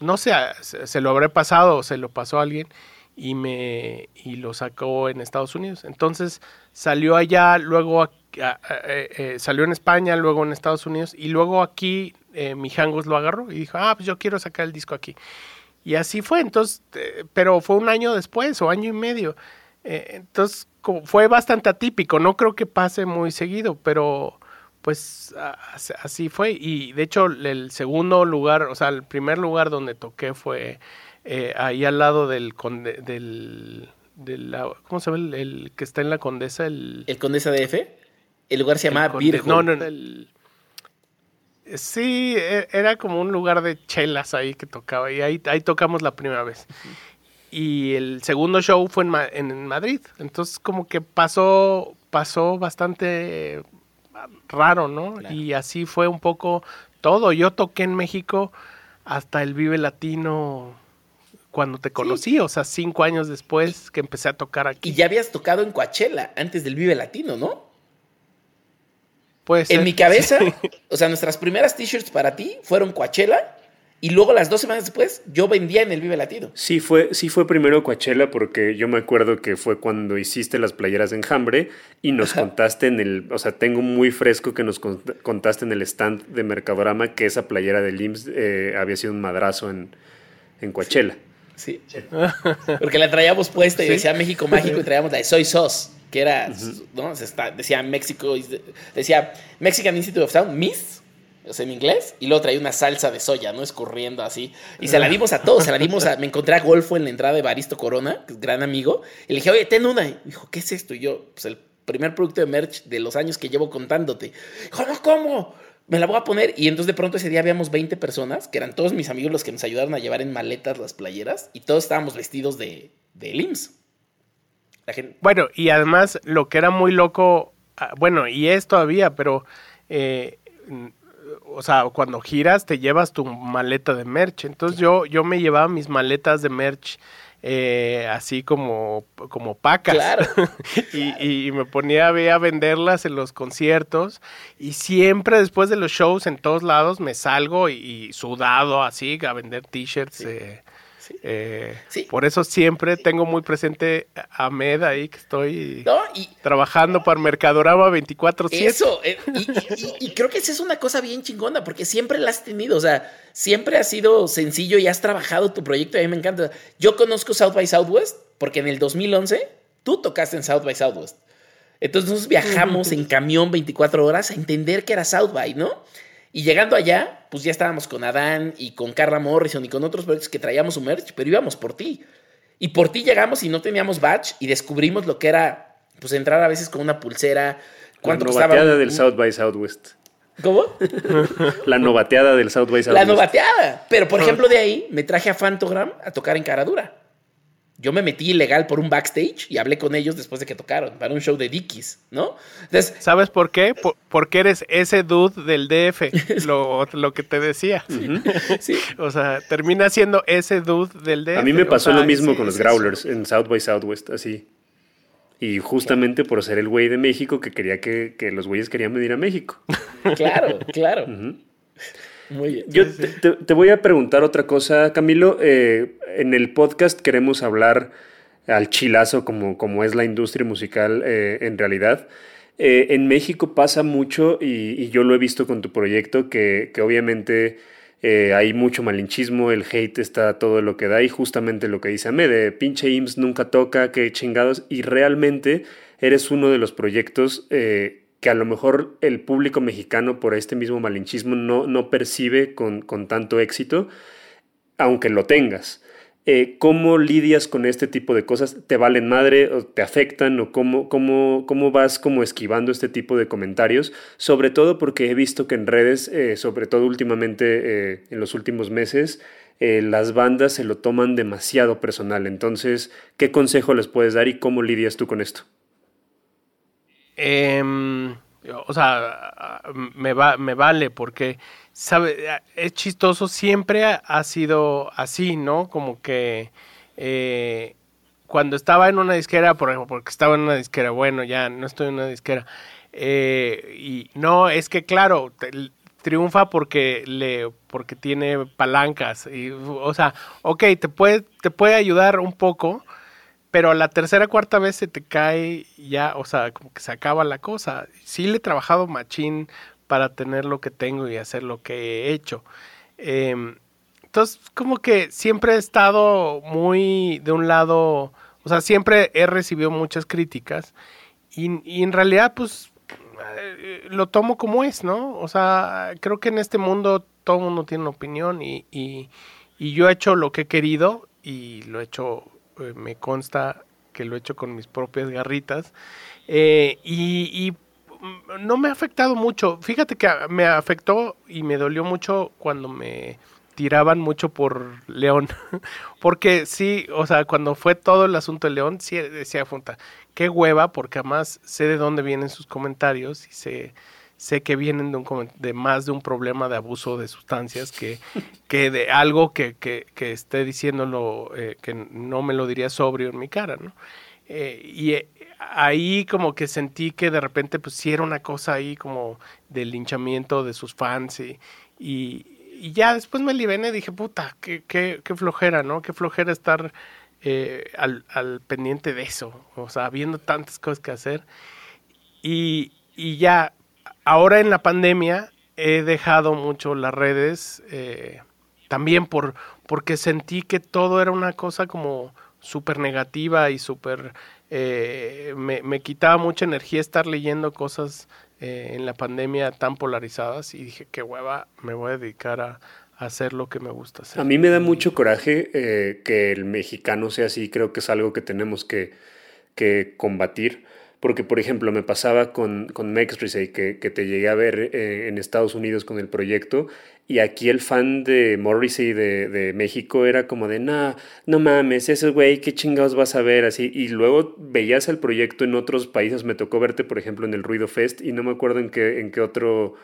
no sé, se lo habré pasado o se lo pasó a alguien y, me, y lo sacó en Estados Unidos. Entonces salió allá, luego eh, eh, salió en España, luego en Estados Unidos y luego aquí eh, mi Hangus lo agarró y dijo, ah, pues yo quiero sacar el disco aquí. Y así fue, entonces, pero fue un año después o año y medio. Entonces, fue bastante atípico, no creo que pase muy seguido, pero pues así fue. Y de hecho, el segundo lugar, o sea, el primer lugar donde toqué fue ahí al lado del, del, ¿cómo se llama? El, que está en la Condesa, el... ¿El Condesa de F? El lugar se llamaba Beer No, no, no. Sí, e, era como un lugar de chelas ahí que tocaba y ahí, ahí tocamos la primera vez. Y el segundo show fue en, en, Madrid. Entonces como que pasó, pasó bastante raro, ¿no? Y así fue un poco todo. Yo toqué en México hasta el Vive Latino cuando te conocí, o sea, cinco años después que empecé a tocar aquí. Y ya habías tocado en Coachella antes del Vive Latino, ¿no? Pues en mi cabeza, o sea, nuestras primeras t-shirts para ti fueron Coachella y luego las dos semanas después yo vendía en el Vive Latino. Sí fue, sí fue primero Coachella porque yo me acuerdo que fue cuando hiciste las playeras de enjambre y nos contaste en el, o sea, tengo muy fresco que nos contaste en el stand de Mercadorama que esa playera de LIMS eh, había sido un madrazo en, en Coachella. Sí. Porque la traíamos puesta y decía México Mágico y traíamos la de Soy Sos que era, ¿no? decía México, decía Mexican Institute of Sound, Miss, o sea, en inglés, y luego traía una salsa de soya, ¿no? Escurriendo así. Y se la dimos a todos, se la dimos a, me encontré a Golfo en la entrada de Baristo Corona, que es gran amigo, y le dije, oye, ten una. Y dijo, ¿qué es esto? Y yo, pues el primer producto de merch de los años que llevo contándote. Dijo, no, ¿cómo? Me la voy a poner. Y entonces de pronto ese día habíamos 20 personas, que eran todos mis amigos los que nos ayudaron a llevar en maletas las playeras, y todos estábamos vestidos de, de LIMS. Bueno, y además lo que era muy loco, ah, bueno, y es todavía, pero, eh, o sea, cuando giras te llevas tu maleta de merch. Entonces yo, yo me llevaba mis maletas de merch. Eh, así como, como pacas. Claro. y, y, me ponía a, venderlas en los conciertos. Y siempre después de los shows en todos lados me salgo y, sudado así a vender t-shirts. Eh, eh, por eso siempre tengo muy presente a Med ahí que estoy trabajando para Mercadorama 24/7. Eso, eh, y, creo que esa es una cosa bien chingona porque siempre la has tenido, o sea, siempre ha sido sencillo y has trabajado tu proyecto y a mí me encanta. Yo conozco South by Southwest porque en el 2011 tú tocaste en South by Southwest. Entonces nosotros viajamos en camión 24 horas a entender que era South by, ¿no? Y llegando allá, pues ya estábamos con Adán y con Carla Morrison y con otros proyectos que traíamos su merch, pero íbamos por ti. Y por ti llegamos y no teníamos badge y descubrimos lo que era, pues entrar a veces con una pulsera. ¿Cuánto La novateada del South by Southwest. ¿Cómo? La novateada del South by Southwest. La novateada. Pero, por ejemplo, de ahí me traje a Fantogram a tocar en Caradura. Yo me metí ilegal por un backstage y hablé con ellos después de que tocaron para un show de Dickies, ¿no? Entonces, ¿Sabes por qué? porque eres ese dude del DF, lo, lo que te decía. Sí. O sea, termina siendo ese dude del DF. A mí me pasó lo mismo con los Growlers en South by Southwest, así. Y justamente por ser el güey de México que quería que, que los güeyes querían venir a México. Claro, claro. Muy bien. Yo te, voy a preguntar otra cosa, Camilo. Eh, en el podcast queremos hablar al chilazo como, como es la industria musical eh, en realidad. Eh, en México pasa mucho, y, yo lo he visto con tu proyecto, que, obviamente eh, hay mucho malinchismo, el hate está todo lo que da, y justamente lo que dice Ame, de pinche IMSS nunca toca, que chingados, y realmente eres uno de los proyectos que a lo mejor el público mexicano por este mismo malinchismo no, no percibe con, con tanto éxito, aunque lo tengas. Eh, ¿Cómo lidias con este tipo de cosas? ¿Te valen madre o te afectan o cómo, cómo, cómo vas como esquivando este tipo de comentarios? Sobre todo porque he visto que en redes, eh, sobre todo últimamente eh, en los últimos meses, las bandas se lo toman demasiado personal. Entonces, ¿qué consejo les puedes dar y cómo lidias tú con esto? Em, o sea, me, va, me vale porque, es chistoso, siempre ha sido así, ¿no? Como que eh, cuando estaba en una disquera, por ejemplo, porque estaba en una disquera, bueno, ya no estoy en una disquera, eh, y no, es que claro, triunfa porque le porque tiene palancas y o sea ok te puede te puede ayudar un poco pero la tercera cuarta vez se te cae ya, o sea, como que se acaba la cosa. Sí le he trabajado machín para tener lo que tengo y hacer lo que he hecho. Em, entonces, como que siempre he estado muy de un lado, o sea, siempre he recibido muchas críticas y, en realidad, pues, eh, lo tomo como es, ¿no? O sea, creo que en este mundo todo el mundo tiene una opinión y, y yo he hecho lo que he querido y lo he hecho eh, me consta que lo he hecho con mis propias garritas. Eh, y, no me ha afectado mucho. Fíjate que me afectó y me dolió mucho cuando me tiraban mucho por León. porque sí, o sea, cuando fue todo el asunto de León, sí decía Funta, qué hueva, porque además sé de dónde vienen sus comentarios y sé sé que vienen de, más de un problema de abuso de sustancias que, de algo que, que, que esté diciéndolo, eh, que no me lo diría sobrio en mi cara. Eh, y eh, ahí como que sentí que de repente pues sí era una cosa ahí como del linchamiento de sus fans y, ya después me libené y dije, puta, qué, flojera, ¿no? Qué flojera estar al, pendiente de eso, o sea, viendo tantas cosas que hacer. Y ya ahora en la pandemia he dejado mucho las redes, eh, también por, porque sentí que todo era una cosa como súper negativa y súper... Eh, me, quitaba mucha energía estar leyendo cosas eh, en la pandemia tan polarizadas y dije, qué hueva, me voy a dedicar a, hacer lo que me gusta hacer. A mí me da mucho coraje que el mexicano sea así, creo que es algo que tenemos que, que combatir porque, por ejemplo, me pasaba con, con Mexrisey, que, que te llegué a ver eh, en Estados Unidos con el proyecto, y aquí el fan de Morrissey de, de México era como de, nah, no mames, ese güey, qué chingados vas a ver, así. Y luego veías el proyecto en otros países, me tocó verte, por ejemplo, en el Ruido Fest, y no me acuerdo en qué, en qué otro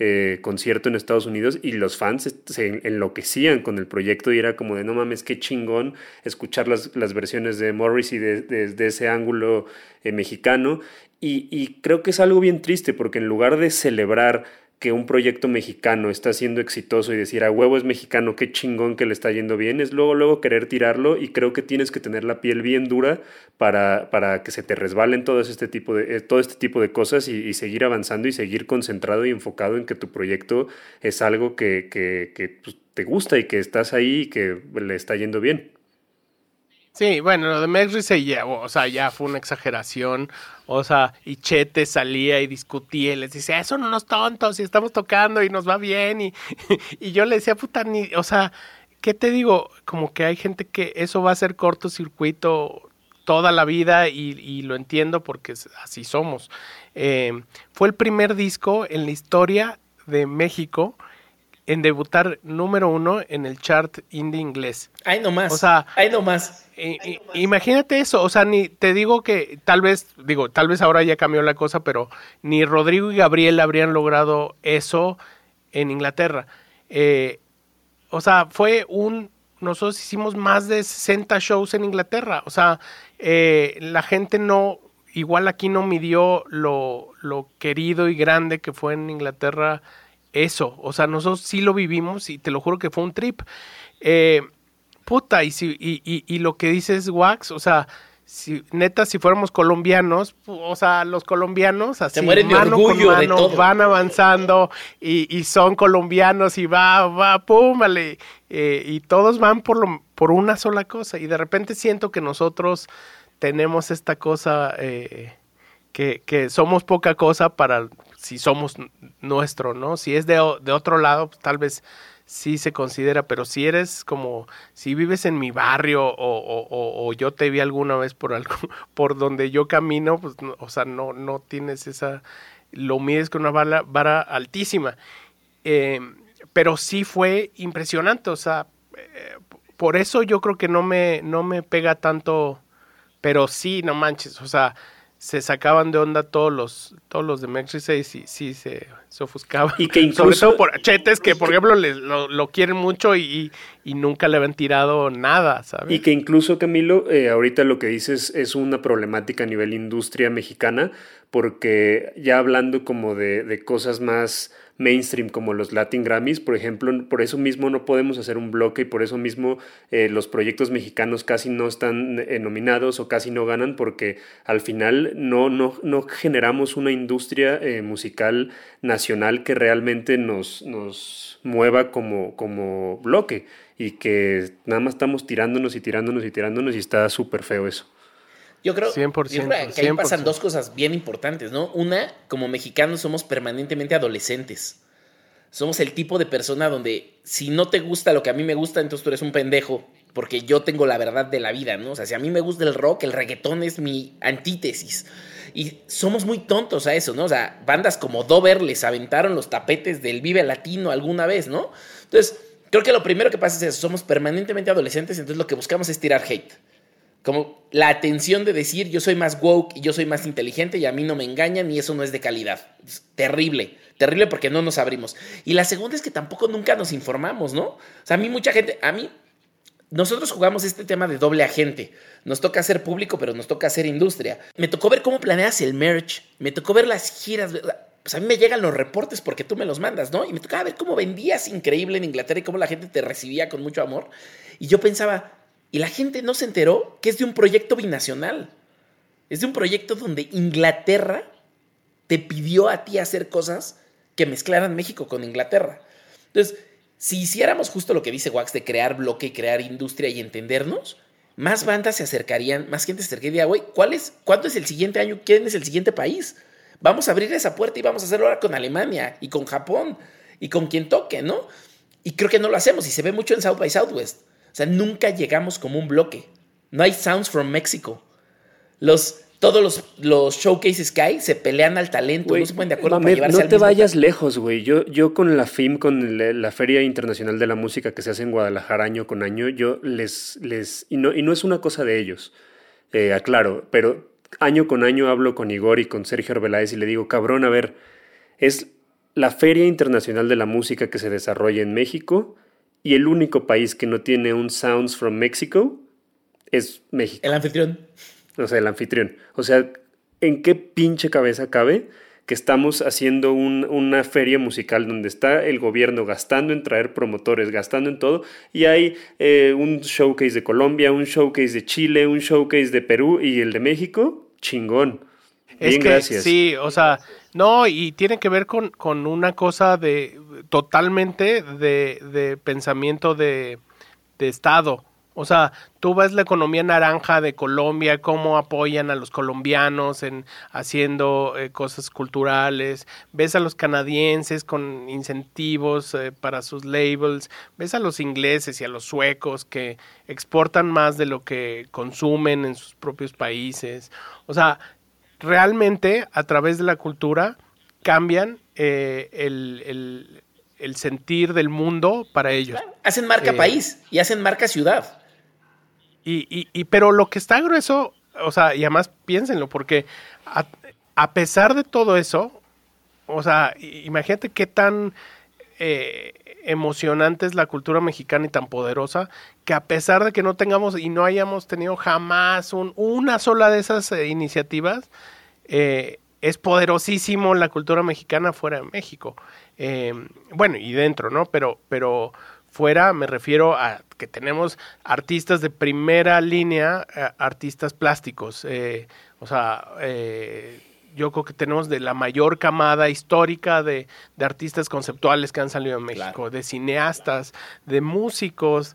eh, concierto en Estados Unidos y los fans se enloquecían con el proyecto y era como de no mames, qué chingón escuchar las, las versiones de Morrissey desde de, ese ángulo eh, mexicano. Y, y creo que es algo bien triste porque en lugar de celebrar que un proyecto mexicano está siendo exitoso y decir a huevo es mexicano, qué chingón que le está yendo bien, es luego, luego querer tirarlo y creo que tienes que tener la piel bien dura para, para que se te resbalen todo este tipo de, eh, todo este tipo de cosas y, seguir avanzando y seguir concentrado y enfocado en que tu proyecto es algo que, que, que pues, te gusta y que estás ahí y que le está yendo bien. Sí, bueno, lo de Max se llevó, o sea, ya fue una exageración. O sea, y Chete salía y discutía y les dice, eso no nos tontos y estamos tocando y nos va bien. Y, y yo le decía, puta, ni, o sea, ¿qué te digo? Como que hay gente que eso va a ser cortocircuito toda la vida y, lo entiendo porque así somos. Eh, fue el primer disco en la historia de México en debutar número uno en el chart indie inglés. Ay, no más. O sea, ay, no más. imagínate eso, o sea, ni te digo que tal vez, digo, tal vez ahora ya cambió la cosa, pero ni Rodrigo y Gabriel habrían logrado eso en Inglaterra. Eh, o sea, fue un, nosotros hicimos más de 60 shows en Inglaterra, o sea, eh, la gente no, igual aquí no midió lo, lo querido y grande que fue en Inglaterra eso, o sea, nosotros sí lo vivimos y te lo juro que fue un trip. Eh, puta, y, si, y, y, y lo que dices, Wax, o sea, si, neta, si fuéramos colombianos, o sea, los colombianos así, mano con mano, van avanzando y, y, son colombianos y va, va, pum, vale, eh, y todos van por, lo, por una sola cosa y de repente siento que nosotros tenemos esta cosa eh, que, somos poca cosa para si somos nuestro, ¿no? Si es de, de otro lado, pues, tal vez sí se considera, pero si eres como, si vives en mi barrio o, o, yo te vi alguna vez por algo, por donde yo camino, pues, o sea, no, no tienes esa, lo mides con una vara, altísima. Eh, pero sí fue impresionante, o sea, eh, por eso yo creo que no me, no me pega tanto, pero sí, no manches, o sea, se sacaban de onda todos los todos los de Max 6 y sí se, se ofuscaban. Y que incluso... Sobre todo por Chetes, que por ejemplo les, lo, lo, quieren mucho y, y, nunca le habían tirado nada, ¿sabes? Y que incluso, Camilo, eh, ahorita lo que dices es una problemática a nivel industria mexicana, porque ya hablando como de, de cosas más mainstream como los Latin Grammys, por ejemplo, por eso mismo no podemos hacer un bloque y por eso mismo eh, los proyectos mexicanos casi no están eh, nominados o casi no ganan porque al final no, no, no generamos una industria eh, musical nacional que realmente nos, nos mueva como, como bloque y que nada más estamos tirándonos y tirándonos y tirándonos y está súper feo eso. Yo creo, 100%, yo creo que ahí 100%. pasan dos cosas bien importantes, ¿no? Una, como mexicanos somos permanentemente adolescentes. Somos el tipo de persona donde si no te gusta lo que a mí me gusta, entonces tú eres un pendejo, porque yo tengo la verdad de la vida, ¿no? O sea, si a mí me gusta el rock, el reggaetón es mi antítesis. Y somos muy tontos a eso, ¿no? O sea, bandas como Dover les aventaron los tapetes del Vive Latino alguna vez, ¿no? Entonces, creo que lo primero que pasa es eso, somos permanentemente adolescentes, entonces lo que buscamos es tirar hate. Como la atención de decir yo soy más woke y yo soy más inteligente y a mí no me engañan y eso no es de calidad. Terrible, terrible porque no nos abrimos. Y la segunda es que tampoco nunca nos informamos, ¿no? O sea, a mí mucha gente, a mí, nosotros jugamos este tema de doble agente. Nos toca hacer público, pero nos toca hacer industria. Me tocó ver cómo planeas el merch, me tocó ver las giras. Pues a mí me llegan los reportes porque tú me los mandas, ¿no? Y me tocaba ver cómo vendías increíble en Inglaterra y cómo la gente te recibía con mucho amor. Y yo pensaba, y la gente no se enteró que es de un proyecto binacional. Es de un proyecto donde Inglaterra te pidió a ti hacer cosas que mezclaran México con Inglaterra. Entonces, si hiciéramos justo lo que dice Wax de crear bloque, crear industria y entendernos, más bandas se acercarían, más gente se acercaría, güey, ¿cuál es, ¿cuándo es el siguiente año? ¿Quién es el siguiente país? Vamos a abrir esa puerta y vamos a hacerlo ahora con Alemania y con Japón y con quien toque, ¿no? Y creo que no lo hacemos y se ve mucho en South by Southwest. O sea, nunca llegamos como un bloque. No hay Sounds from Mexico. Los, todos los, los showcases que hay se pelean al talento, wey, no se ponen de acuerdo mame, para llevarse No te vayas lejos, güey. Yo, yo con la FIM, con la, la, Feria Internacional de la Música que se hace en Guadalajara año con año, yo les... les y, no, y no es una cosa de ellos, eh, aclaro, pero año con año hablo con Igor y con Sergio Arbeláez y le digo, cabrón, a ver, es la Feria Internacional de la Música que se desarrolla en México y el único país que no tiene un Sounds from Mexico es México. El anfitrión. O sea, el anfitrión. O sea, ¿en qué pinche cabeza cabe que estamos haciendo un, una feria musical donde está el gobierno gastando en traer promotores, gastando en todo, y hay eh, un showcase de Colombia, un showcase de Chile, un showcase de Perú y el de México? Chingón. Es Bien, que gracias. sí, o sea, no, y tiene que ver con, con una cosa de totalmente de, de pensamiento de, de, Estado. O sea, tú ves la economía naranja de Colombia, cómo apoyan a los colombianos en haciendo eh, cosas culturales, ves a los canadienses con incentivos eh, para sus labels, ves a los ingleses y a los suecos que exportan más de lo que consumen en sus propios países. O sea, realmente a través de la cultura cambian eh, el, el, el, sentir del mundo para ellos. Claro, hacen marca eh, país y hacen marca ciudad. Y, y, y, pero lo que está grueso, o sea, y además piénsenlo, porque a, a pesar de todo eso, o sea, imagínate qué tan eh, emocionante es la cultura mexicana y tan poderosa que a pesar de que no tengamos y no hayamos tenido jamás un, una sola de esas eh, iniciativas, eh, es poderosísimo la cultura mexicana fuera de México. Bueno, y dentro, ¿no? Pero, pero fuera me refiero a que tenemos artistas de primera línea, artistas plásticos. O sea, yo creo que tenemos de la mayor camada histórica de, artistas conceptuales que han salido en México, de cineastas, de músicos.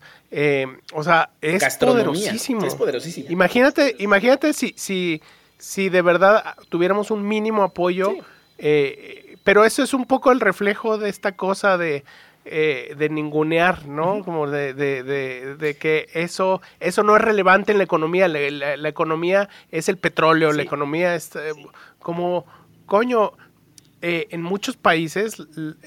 o sea, es poderosísimo. Es poderosísimo. Imagínate, imagínate si, si, si de verdad tuviéramos un mínimo apoyo. pero eso es un poco el reflejo de esta cosa de eh, de ningunear, ¿no? Como de, de, de, que eso, eso no es relevante en la economía. La, economía es el petróleo, la economía es eh, como, coño, eh, en muchos países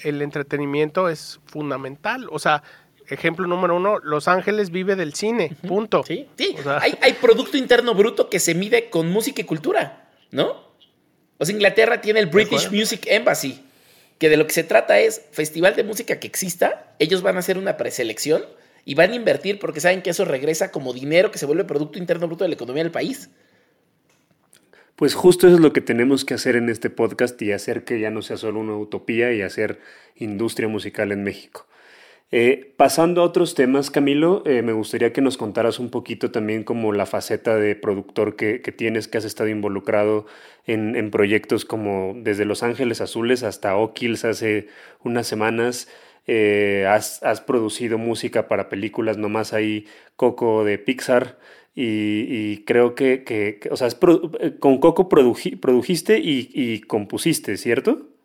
el entretenimiento es fundamental. O sea, ejemplo número uno, Los Ángeles vive del cine, punto. Sí, sí. hay, hay Producto Interno Bruto que se mide con música y cultura, ¿no? O sea, Inglaterra tiene el British Music Embassy que de lo que se trata es festival de música que exista, ellos van a hacer una preselección y van a invertir porque saben que eso regresa como dinero que se vuelve Producto Interno Bruto de la economía del país. Pues justo eso es lo que tenemos que hacer en este podcast y hacer que ya no sea solo una utopía y hacer industria musical en México. Eh, pasando a otros temas, Camilo, eh, me gustaría que nos contaras un poquito también como la faceta de productor que, tienes, que has estado involucrado en, proyectos como desde Los Ángeles Azules hasta O'Kills hace unas semanas. Eh, has, producido música para películas, nomás ahí Coco de Pixar. Y, creo que, o sea, con Coco produjiste y compusiste, ¿cierto?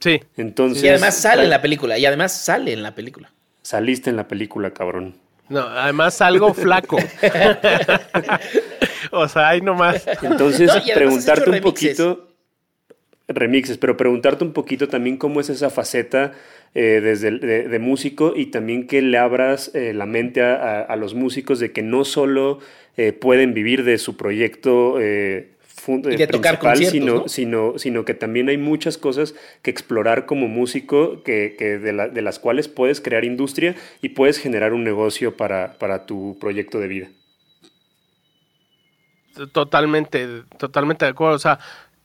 Sí. Entonces. Y además sale en la película. Y además sale en la película. Saliste en la película, cabrón. No, además salgo flaco. o sea, ahí nomás. Entonces, preguntarte un poquito. Remixes, pero preguntarte un poquito también cómo es esa faceta eh, desde de, músico y también que le abras eh, la mente a, los músicos de que no solo eh, pueden vivir de su proyecto y de tocar sino, sino, sino que también hay muchas cosas que explorar como músico que, que de, la, de, las cuales puedes crear industria y puedes generar un negocio para, para tu proyecto de vida. Totalmente, totalmente de acuerdo. O sea,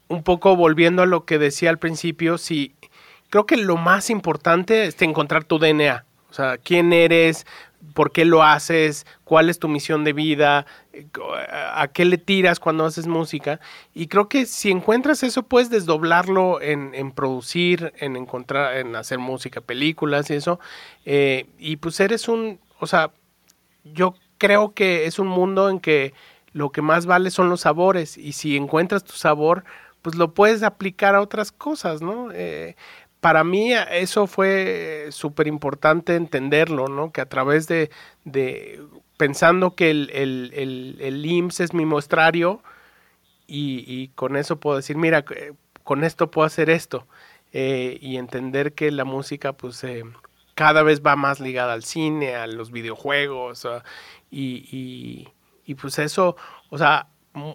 un poco volviendo a lo que decía al principio, sí, creo que lo más importante es encontrar tu DNA. O sea, quién eres, por qué lo haces, cuál es tu misión de vida, a qué le tiras cuando haces música. Y creo que si encuentras eso, puedes desdoblarlo en, producir, en encontrar, en hacer música, películas y eso. Eh, y pues eres un, o sea, yo creo que es un mundo en que lo que más vale son los sabores. Y si encuentras tu sabor, pues lo puedes aplicar a otras cosas, ¿no? Eh, para mí eso fue súper importante entenderlo, ¿no? Que a través de, pensando que el, el, el, IMSS es mi muestrario y, con eso puedo decir, mira, eh, con esto puedo hacer esto. Eh, y entender que la música pues eh, cada vez va más ligada al cine, a los videojuegos y, y, pues eso, o sea,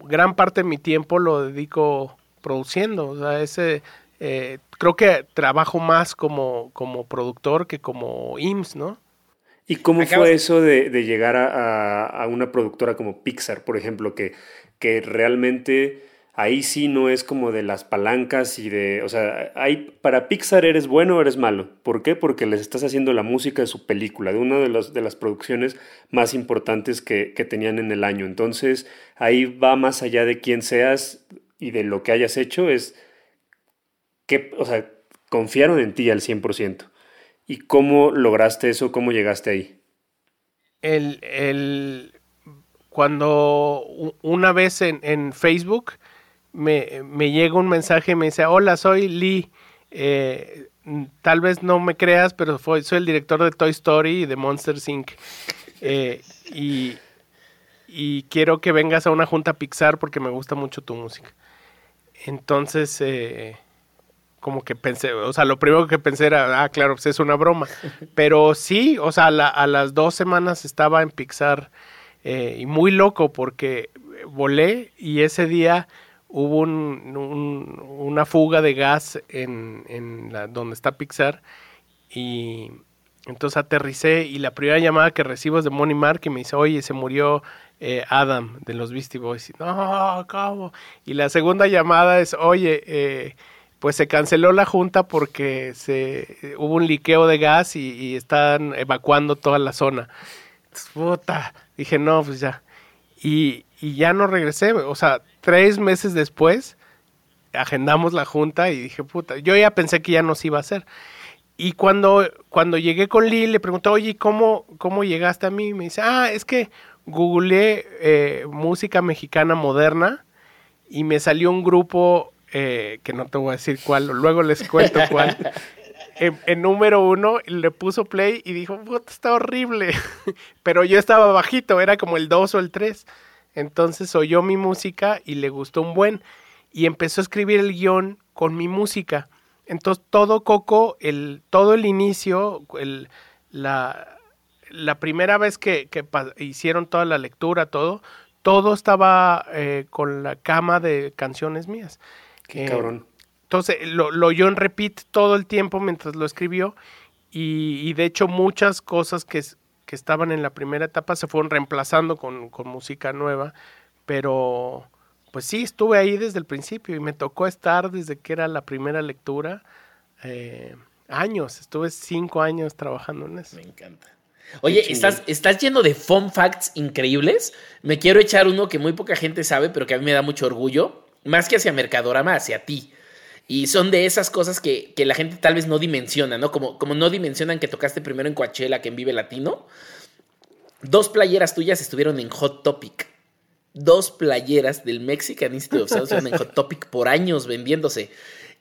gran parte de mi tiempo lo dedico produciendo, o sea, ese eh, creo que trabajo más como, como productor que como IMSS, ¿no? ¿Y cómo fue eso de, llegar a, una productora como Pixar, por ejemplo, que, que realmente ahí sí no es como de las palancas y de, o sea, hay, para Pixar eres bueno o eres malo. ¿Por qué? Porque les estás haciendo la música de su película, de una de, los, de las producciones más importantes que, que tenían en el año. Entonces, ahí va más allá de quién seas y de lo que hayas hecho, es o sea, confiaron en ti al 100%. ¿Y cómo lograste eso? ¿Cómo llegaste ahí? El, cuando una vez en, Facebook me, llega un mensaje y me dice, hola, soy Lee. Eh, tal vez no me creas, pero soy el director de Toy Story y de Monster Inc. Eh, y, y, quiero que vengas a una junta Pixar porque me gusta mucho tu música. Entonces, eh, como que pensé, o sea, lo primero que pensé era, ah, claro, pues es una broma. Pero sí, o sea, a las dos semanas estaba en Pixar eh, y muy loco porque volé y ese día hubo una fuga de gas en, en la, donde está Pixar y entonces aterricé y la primera llamada que recibo es de Money Mark y me dice, oye, se murió eh, Adam de los Beastie Boys. Y, no, ¿cómo? Y la segunda llamada es, oye, eh, pues se canceló la junta porque se hubo un liqueo de gas y, están evacuando toda la zona. puta. Dije, no, pues ya. Y, y ya no regresé. O sea, tres meses después agendamos la junta y dije, puta, yo ya pensé que ya nos iba a hacer. Y cuando, cuando llegué con Lee, le pregunté, oye, ¿cómo, ¿cómo llegaste a mí? Me dice, ah, es que googleé eh, música mexicana moderna y me salió un grupo, eh, que no te voy a decir cuál, luego les cuento cuál, en, número uno, le puso play y dijo, está horrible. Pero yo estaba bajito, era como el 2 o el 3. Entonces oyó mi música y le gustó un buen. Y empezó a escribir el guion con mi música. Entonces todo Coco, el, todo el inicio, el, la, la primera vez que, que, hicieron toda la lectura, todo, todo estaba eh, con la cama de canciones mías. Qué cabrón. Entonces lo, lo oyó en repeat todo el tiempo mientras lo escribió y, de hecho muchas cosas que, que, estaban en la primera etapa se fueron reemplazando con, con, música nueva, pero pues sí, estuve ahí desde el principio y me tocó estar desde que era la primera lectura. Eh, años, estuve cinco años trabajando en eso. Me encanta. Oye, ¿estás, estás lleno de fun facts increíbles. Me quiero echar uno que muy poca gente sabe, pero que a mí me da mucho orgullo. Más que hacia Mercadorama, hacia ti. Y son de esas cosas que, la gente tal vez no dimensiona, ¿no? Como, como no dimensionan que tocaste primero en Coachella que en Vive Latino. Dos playeras tuyas estuvieron en Hot Topic. Dos playeras del Mexican Institute of Sound en Hot Topic por años vendiéndose.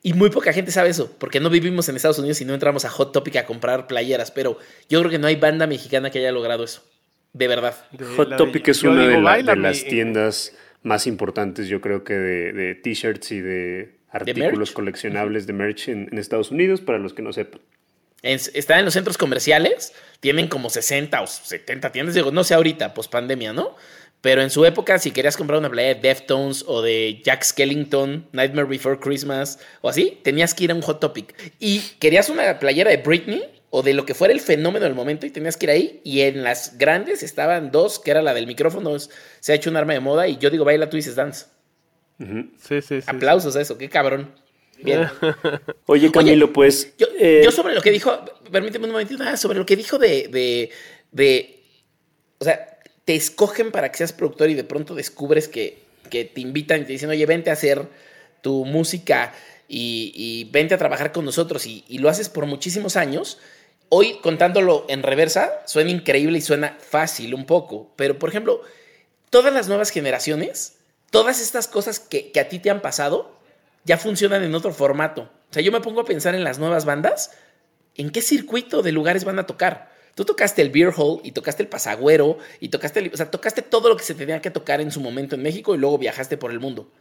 Y muy poca gente sabe eso, porque no vivimos en Estados Unidos y no entramos a Hot Topic a comprar playeras. Pero yo creo que no hay banda mexicana que haya logrado eso. De verdad. Hot Topic es una de, las tiendas más importantes, yo creo que de t-shirts y de artículos coleccionables de merch en, Estados Unidos, para los que no sepan. están en los centros comerciales, tienen como 60 o 70 tiendas, digo, no sé ahorita, post pandemia, ¿no? Pero en su época, si querías comprar una playera de Deftones o de Jack Skellington, Nightmare Before Christmas o así, tenías que ir a un Hot Topic. Y querías una playera de Britney o de lo que fuera el fenómeno del momento y tenías que ir ahí. Y en las grandes estaban dos, que era la del micrófono, se ha hecho un arma de moda y yo digo, baila, tú dices dance. Sí, sí, sí. Aplausos a eso, qué cabrón. Bien. Oye, Camilo, pues. Eh, yo, sobre lo que dijo, permíteme un momentito, ah, sobre lo que dijo de, de, de, O sea, te escogen para que seas productor y de pronto descubres que, que te invitan y te dicen, oye, vente a hacer tu música y, vente a trabajar con nosotros y, y lo haces por muchísimos años. Hoy, contándolo en reversa, suena increíble y suena fácil un poco, pero por ejemplo, todas las nuevas generaciones todas estas cosas que, a ti te han pasado ya funcionan en otro formato. O sea, yo me pongo a pensar en las nuevas bandas, ¿en qué circuito de lugares van a tocar? Tú tocaste el Beer Hall y tocaste el Pasagüero y tocaste, o sea, tocaste todo lo que se tenía que tocar en su momento en México y luego viajaste por el mundo.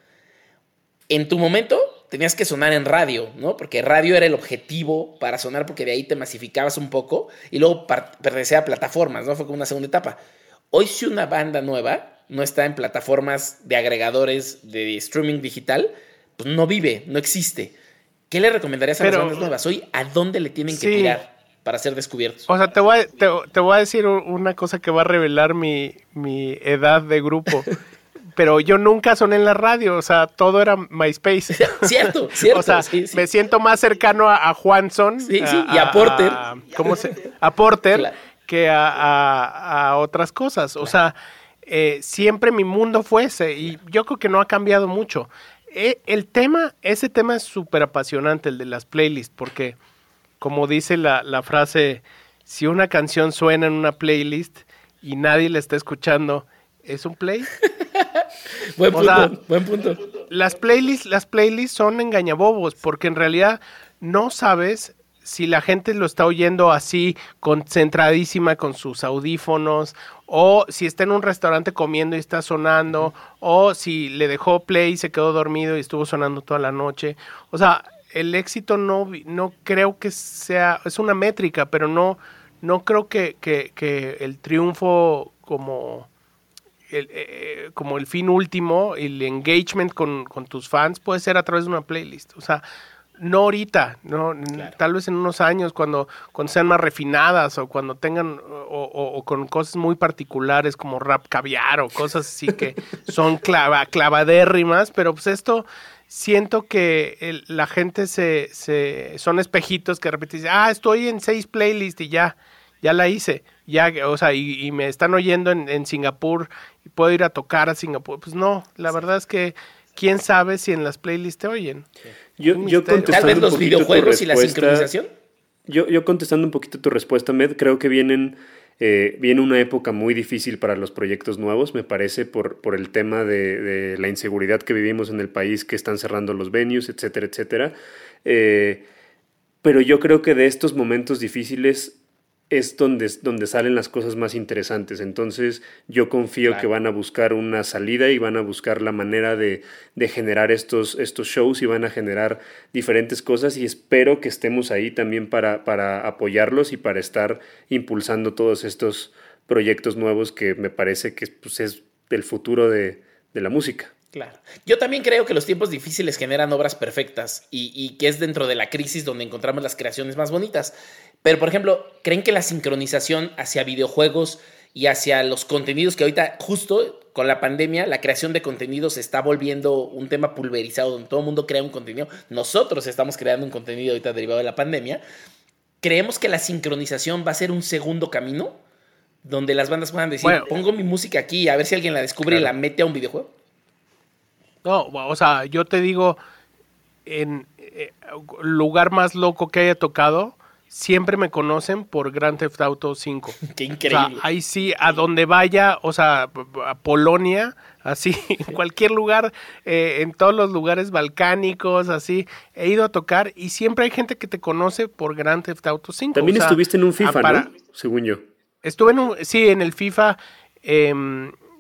En tu momento tenías que sonar en radio, ¿no? Porque radio era el objetivo para sonar porque de ahí te masificabas un poco y luego pertenecía a plataformas, ¿no? Fue como una segunda etapa. Hoy si una banda nueva no está en plataformas de agregadores de streaming digital, pues no vive, no existe. ¿Qué le recomendarías a las bandas nuevas hoy? ¿A dónde le tienen que tirar para ser descubiertos? O sea, te voy, a, te, voy a decir una cosa que va a revelar mi, edad de grupo. pero yo nunca soné en la radio, o sea, todo era MySpace. Cierto, cierto. o sea, me siento más cercano a, Juanson. Sí, sí, y a Porter. ¿Cómo se? A Porter que a, otras cosas. O sea, eh, siempre mi mundo fue ese y yo creo que no ha cambiado mucho. Eh, el tema, ese tema es súper apasionante, el de las playlists, porque como dice la, la, frase, si una canción suena en una playlist y nadie la está escuchando, ¿es un play? buen punto, buen punto. Las playlists, las playlists son engañabobos, porque en realidad no sabes si la gente lo está oyendo así, concentradísima con sus audífonos, o si está en un restaurante comiendo y está sonando, o si le dejó play y se quedó dormido y estuvo sonando toda la noche. O sea, el éxito no, no creo que sea, es una métrica, pero no, no creo que, que, el triunfo como el, eh, eh, como el fin último, el engagement con, con tus fans puede ser a través de una playlist. O sea, no ahorita, no, tal vez en unos años cuando, cuando sean más refinadas o cuando tengan o, con cosas muy particulares como rap caviar o cosas así que son clava, clavadérrimas, pero pues esto siento que la gente se, se son espejitos que dice, ah, estoy en seis playlists y ya, ya la hice, ya, o sea, y, me están oyendo en, Singapur y puedo ir a tocar a Singapur. Pues no, la verdad es que quién sabe si en las playlists te oyen. Yo, yo Tal vez los videojuegos y la sincronización. Yo, yo contestando un poquito tu respuesta, Med, creo que vienen eh, viene una época muy difícil para los proyectos nuevos, me parece, por, por el tema de, la inseguridad que vivimos en el país, que están cerrando los venues, etcétera, etcétera. Eh, pero yo creo que de estos momentos difíciles es donde, donde salen las cosas más interesantes. Entonces yo confío que van a buscar una salida y van a buscar la manera de, de, generar estos, estos shows y van a generar diferentes cosas y espero que estemos ahí también para, para apoyarlos y para estar impulsando todos estos proyectos nuevos que me parece que pues, es el futuro de, de la música. Claro. Yo también creo que los tiempos difíciles generan obras perfectas y, y, que es dentro de la crisis donde encontramos las creaciones más bonitas. Pero, por ejemplo, ¿creen que la sincronización hacia videojuegos y hacia los contenidos que ahorita, justo con la pandemia, la creación de contenidos se está volviendo un tema pulverizado donde todo el mundo crea un contenido? Nosotros estamos creando un contenido ahorita derivado de la pandemia. ¿Creemos que la sincronización va a ser un segundo camino? Donde las bandas puedan decir, pongo mi música aquí, a ver si alguien la descubre y la mete a un videojuego. No, o sea, yo te digo, en eh, lugar más loco que haya tocado, siempre me conocen por Grand Theft Auto 5. Qué increíble. ahí sí, a donde vaya, o sea, a Polonia, así, en cualquier lugar, eh, en todos los lugares balcánicos, así, he ido a tocar y siempre hay gente que te conoce por Grand Theft Auto 5. También estuviste en un FIFA, ¿no? Según yo. Estuve en un, sí, en el FIFA,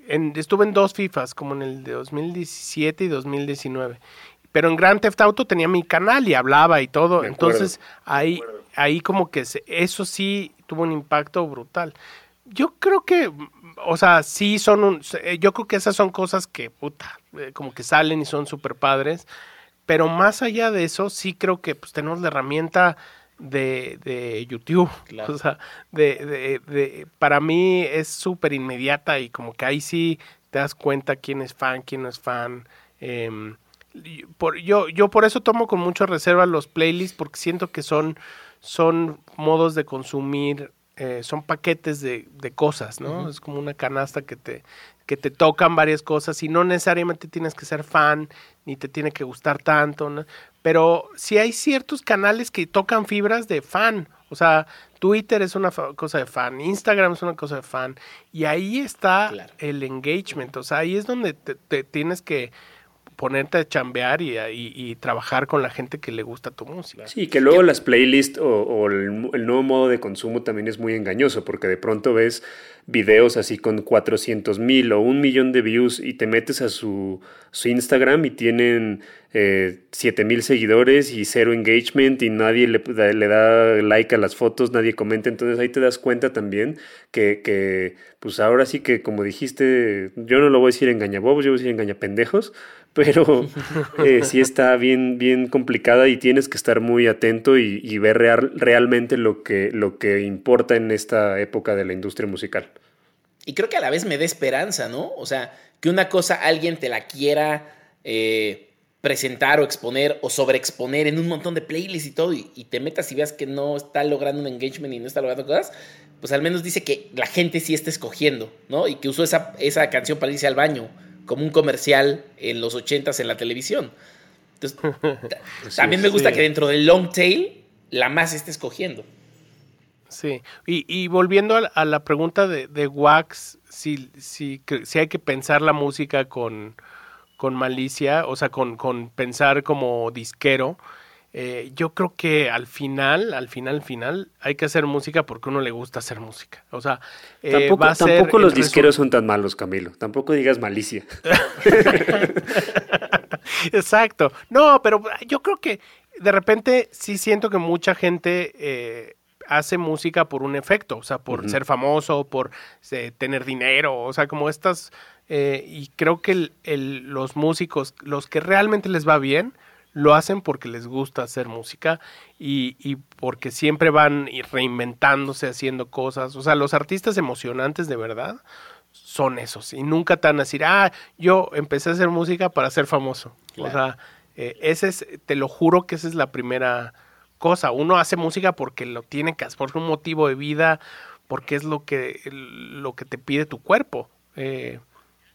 estuve en dos FIFAs, como en el de 2017 y 2019. Pero en Grand Theft Auto tenía mi canal y hablaba y todo. Entonces ahí, ahí como que eso sí tuvo un impacto brutal. Yo creo que, o sea, sí son un, eh, yo creo que esas son cosas que, puta, eh, como que salen y son súper padres. Pero más allá de eso, sí creo que pues tenemos la herramienta de, de YouTube. O sea, de, de, para mí es súper inmediata y como que ahí sí te das cuenta quién es fan, quién no es fan. Eh, por, yo, yo por eso tomo con mucha reserva los playlists porque siento que son, son modos de consumir, eh, son paquetes de, de cosas, ¿no? Es como una canasta que te, que te tocan varias cosas y no necesariamente tienes que ser fan ni te tiene que gustar tanto, ¿no? pero si hay ciertos canales que tocan fibras de fan, o sea, Twitter es una cosa de fan, Instagram es una cosa de fan y ahí está el engagement, o sea, ahí es donde te tienes que ponerte a chambear y, y, trabajar con la gente que le gusta tu música. Sí, que luego las playlists o, el, nuevo modo de consumo también es muy engañoso, porque de pronto ves videos así con 400 mil o un millón de views y te metes a su, su Instagram y tienen eh, 7 mil seguidores y cero engagement y nadie le, le, da like a las fotos, nadie comenta, entonces ahí te das cuenta también que, que pues ahora sí que como dijiste, yo no lo voy a decir engañabobos, yo voy a decir engañapendejos, pero eh, sí está bien, bien complicada y tienes que estar muy atento y, ver realmente lo que, lo que importa en esta época de la industria musical. Y creo que a la vez me da esperanza, ¿no? O sea, que una cosa alguien te la quiera eh, presentar o exponer o sobreexponer en un montón de playlists y todo, y, y, te metas y veas que no está logrando un engagement y no está logrando cosas, pues al menos dice que la gente sí está escogiendo, ¿no? Y que usó esa, esa canción para irse al baño como un comercial en los ochentas en la televisión. Entonces, también me gusta que dentro del long tail la más esté escogiendo. Sí, y, volviendo a, la pregunta de, Wax, si, si, si, hay que pensar la música con, con malicia, o sea, con, con pensar como disquero, eh, yo creo que al final, al final, al final, hay que hacer música porque uno le gusta hacer música. O sea, eh, tampoco, los disqueros son tan malos, Camilo. Tampoco digas malicia. Exacto. No, pero yo creo que de repente sí siento que mucha gente eh, hace música por un efecto, o sea, por ser famoso, por tener dinero, o sea, como estas. y creo que los músicos, los que realmente les va bien, lo hacen porque les gusta hacer música y, y, porque siempre van reinventándose, haciendo cosas. O sea, los artistas emocionantes de verdad son esos y nunca a decir, ah, yo empecé a hacer música para ser famoso. O sea, eh, ese es, te lo juro que esa es la primera cosa. Uno hace música porque lo tiene que hacer, por un motivo de vida, porque es lo que, lo que te pide tu cuerpo. Eh,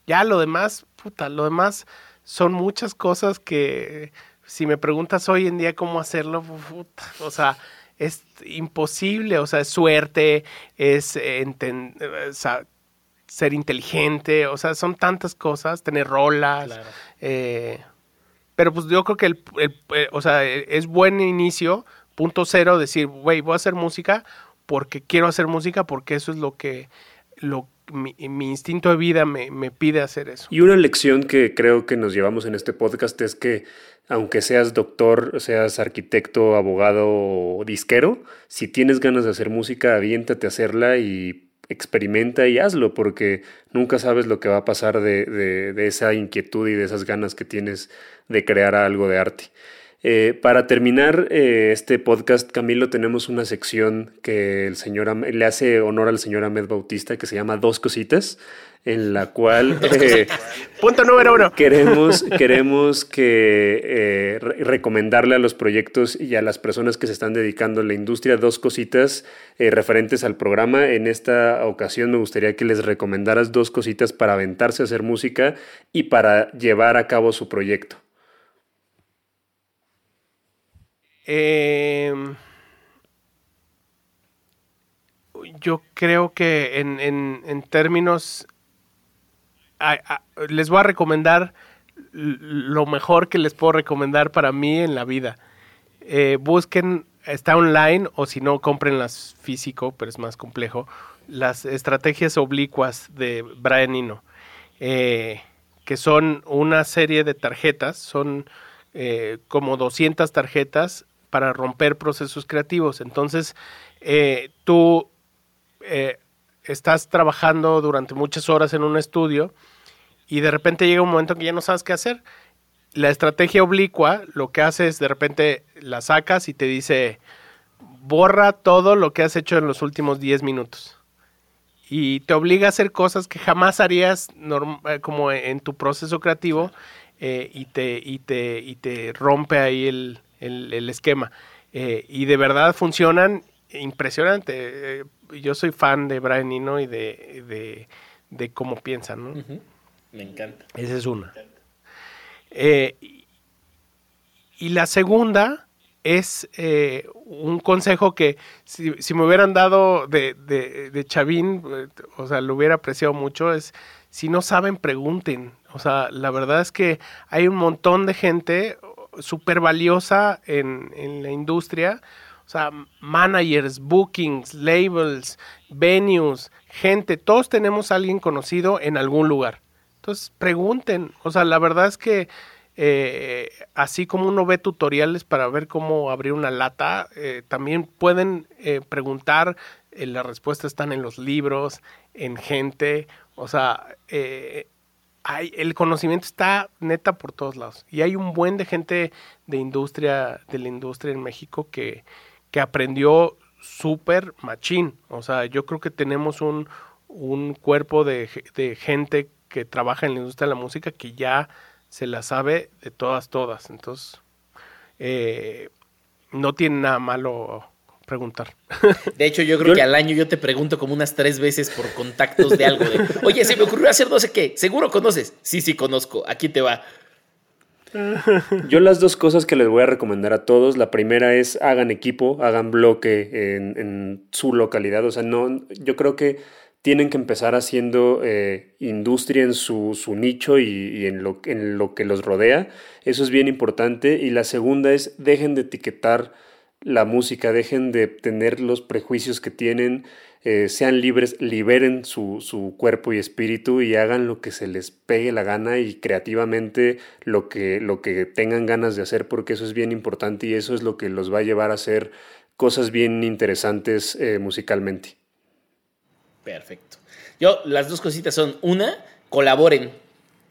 ya lo demás, puta, lo demás son muchas cosas que si me preguntas hoy en día cómo hacerlo, puta, o sea, es imposible, o sea, es suerte, es ser inteligente, o sea, son tantas cosas, tener rolas, eh, pero pues yo creo que el, eh, o sea, es buen inicio, punto cero, decir, güey, voy a hacer música porque quiero hacer música, porque eso es lo que, lo, mi, instinto de vida me, me pide hacer eso. Y una lección que creo que nos llevamos en este podcast es que aunque seas doctor, seas arquitecto, abogado o disquero, si tienes ganas de hacer música, aviéntate a hacerla y experimenta y hazlo, porque nunca sabes lo que va a pasar de, esa inquietud y de esas ganas que tienes de crear algo de arte. Eh, para terminar eh, este podcast, Camilo, tenemos una sección que el señor le hace honor al señor Ahmed Bautista que se llama Dos Cositas en la cual... Eh, Punto número uno. Queremos, queremos que eh, recomendarle a los proyectos y a las personas que se están dedicando a la industria dos cositas referentes al programa. En esta ocasión me gustaría que les recomendaras dos cositas para aventarse a hacer música y para llevar a cabo su proyecto. Em, yo creo que en, en términos les voy a recomendar lo mejor que les puedo recomendar para mí en la vida. Eh, busquen, está online o si no, comprenlas físico, pero es más complejo, las estrategias oblicuas de Brian Eno, eh, que son una serie de tarjetas, son eh, como 200 tarjetas para romper procesos creativos. Entonces, tú estás trabajando durante muchas horas en un estudio, y de repente llega un momento que ya no sabes qué hacer. La estrategia oblicua lo que hace es de repente la sacas y te dice, borra todo lo que has hecho en los últimos 10 minutos. Y te obliga a hacer cosas que jamás harías eh, como en tu proceso creativo eh, y, te, y, te, y te rompe ahí el, el, esquema. Eh, y de verdad funcionan impresionante. yo soy fan de Brian Eno y de, de, cómo piensan, ¿no? Me encanta. Esa es una. Eh, y la segunda es eh, un consejo que si, me hubieran dado de, de, Chavín, eh, o sea, lo hubiera apreciado mucho, es si no saben, pregunten. O sea, la verdad es que hay un montón de gente súper valiosa en, en la industria, o sea, managers, bookings, labels, venues, gente, todos tenemos a alguien conocido en algún lugar. Entonces, pregunten. O sea, la verdad es que eh, así como uno ve tutoriales para ver cómo abrir una lata, eh, también pueden eh, preguntar. las respuestas están en los libros, en gente. O sea, hay, el conocimiento está neta por todos lados. Y hay un buen de gente de industria, de la industria en México que, que aprendió súper machín. O sea, yo creo que tenemos un, un cuerpo de, de gente que trabaja en la industria de la música que ya se la sabe de todas, todas. Entonces, eh, no tiene nada malo preguntar. De hecho, yo creo que al año yo te pregunto como unas tres veces por contactos de algo. De, Oye, se me ocurrió hacer no sé qué. ¿Seguro conoces? Sí, sí, conozco. Aquí te va. Yo las dos cosas que les voy a recomendar a todos, la primera es hagan equipo, hagan bloque en, en su localidad. O sea, no, yo creo que tienen que empezar haciendo eh, industria en su, nicho y, en, lo, en, lo, que los rodea. Eso es bien importante. Y la segunda es, dejen de etiquetar la música, dejen de tener los prejuicios que tienen, eh, sean libres, liberen su, su, cuerpo y espíritu y hagan lo que se les pegue la gana y creativamente lo que, lo que tengan ganas de hacer, porque eso es bien importante y eso es lo que los va a llevar a hacer cosas bien interesantes eh, musicalmente. Perfecto. Yo, las dos cositas son, una, colaboren,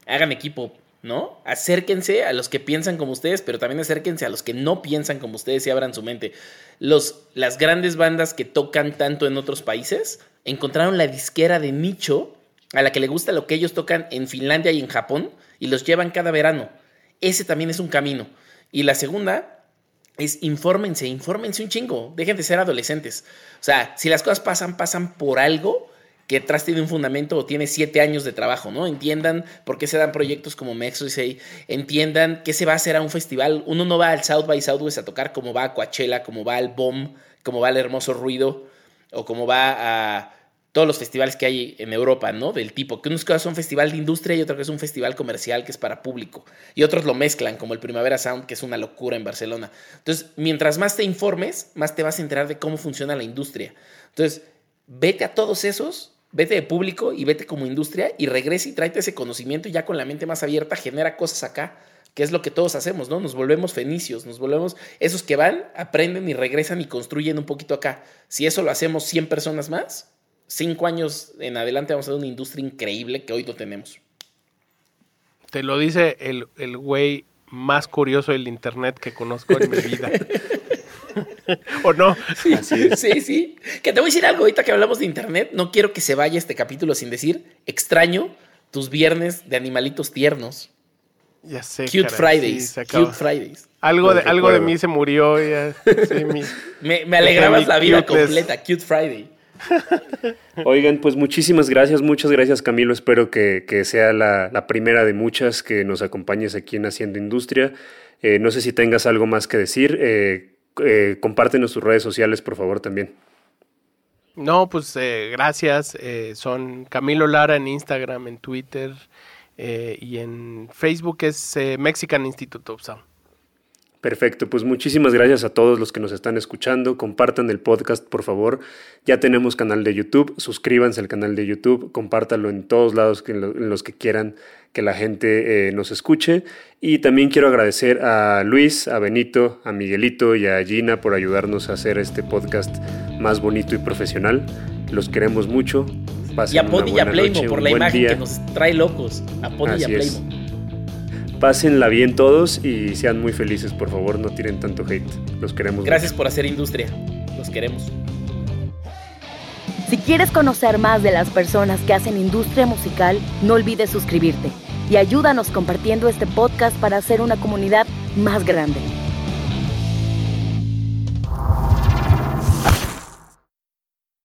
hagan equipo, ¿no? Acérquense a los que piensan como ustedes, pero también acérquense a los que no piensan como ustedes y abran su mente. Los, las grandes bandas que tocan tanto en otros países encontraron la disquera de nicho a la que le gusta lo que ellos tocan en Finlandia y en Japón y los llevan cada verano. Ese también es un camino. Y la segunda, es infórmense, infórmense un chingo, dejen de ser adolescentes. O sea, si las cosas pasan, pasan por algo que atrás tiene un fundamento o tiene siete años de trabajo, ¿no? Entiendan por qué se dan proyectos como Mexo entiendan qué se va a hacer a un festival. Uno no va al South by Southwest a tocar como va a Coachella, como va al BOM, como va al Hermoso Ruido, o como va a todos los festivales que hay en Europa, ¿no? Del tipo, que unos son festival de industria y otro que es un festival comercial que es para público. Y otros lo mezclan, como el Primavera Sound, que es una locura en Barcelona. Entonces, mientras más te informes, más te vas a enterar de cómo funciona la industria. Entonces, vete a todos esos, vete de público y vete como industria y regresa y tráete ese conocimiento y ya con la mente más abierta genera cosas acá que es lo que todos hacemos, ¿no? Nos volvemos fenicios, nos volvemos esos que van, aprenden y regresan y construyen un poquito acá. Si eso lo hacemos 100 personas más, cinco años en adelante vamos a tener una industria increíble que hoy no tenemos. Te lo dice el, el güey más curioso del internet que conozco en mi vida. ¿O no? Sí, sí, sí. Que te voy a decir algo, ahorita que hablamos de internet, no quiero que se vaya este capítulo sin decir, extraño tus viernes de animalitos tiernos. Ya sé. Cute Fridays. cute Fridays. Algo de, algo de mí se murió. me, me alegrabas la vida completa. Cute Friday. Oigan, pues muchísimas gracias, muchas gracias Camilo. Espero que, sea la, primera de muchas que nos acompañes aquí en Haciendo Industria. Eh, no sé si tengas algo más que decir. Eh, eh, compártenos tus redes sociales, por favor, también. No, pues gracias. son Camilo Lara en Instagram, en Twitter y en Facebook es Mexican Institute of Sound. Perfecto, pues muchísimas gracias a todos los que nos están escuchando. Compartan el podcast, por favor. Ya tenemos canal de YouTube, suscríbanse al canal de YouTube, compártanlo en todos lados en los que quieran que la gente eh, nos escuche. Y también quiero agradecer a Luis, a Benito, a Miguelito y a Gina por ayudarnos a hacer este podcast más bonito y profesional. Los queremos mucho. y a Podi y a Playmo por la imagen que nos trae locos. A Podi y a Playmo pásenla bien todos y sean muy felices, por favor, no tiren tanto hate. Los queremos. Gracias por hacer industria. Los queremos. Si quieres conocer más de las personas que hacen industria musical, no olvides suscribirte y ayúdanos compartiendo este podcast para hacer una comunidad más grande.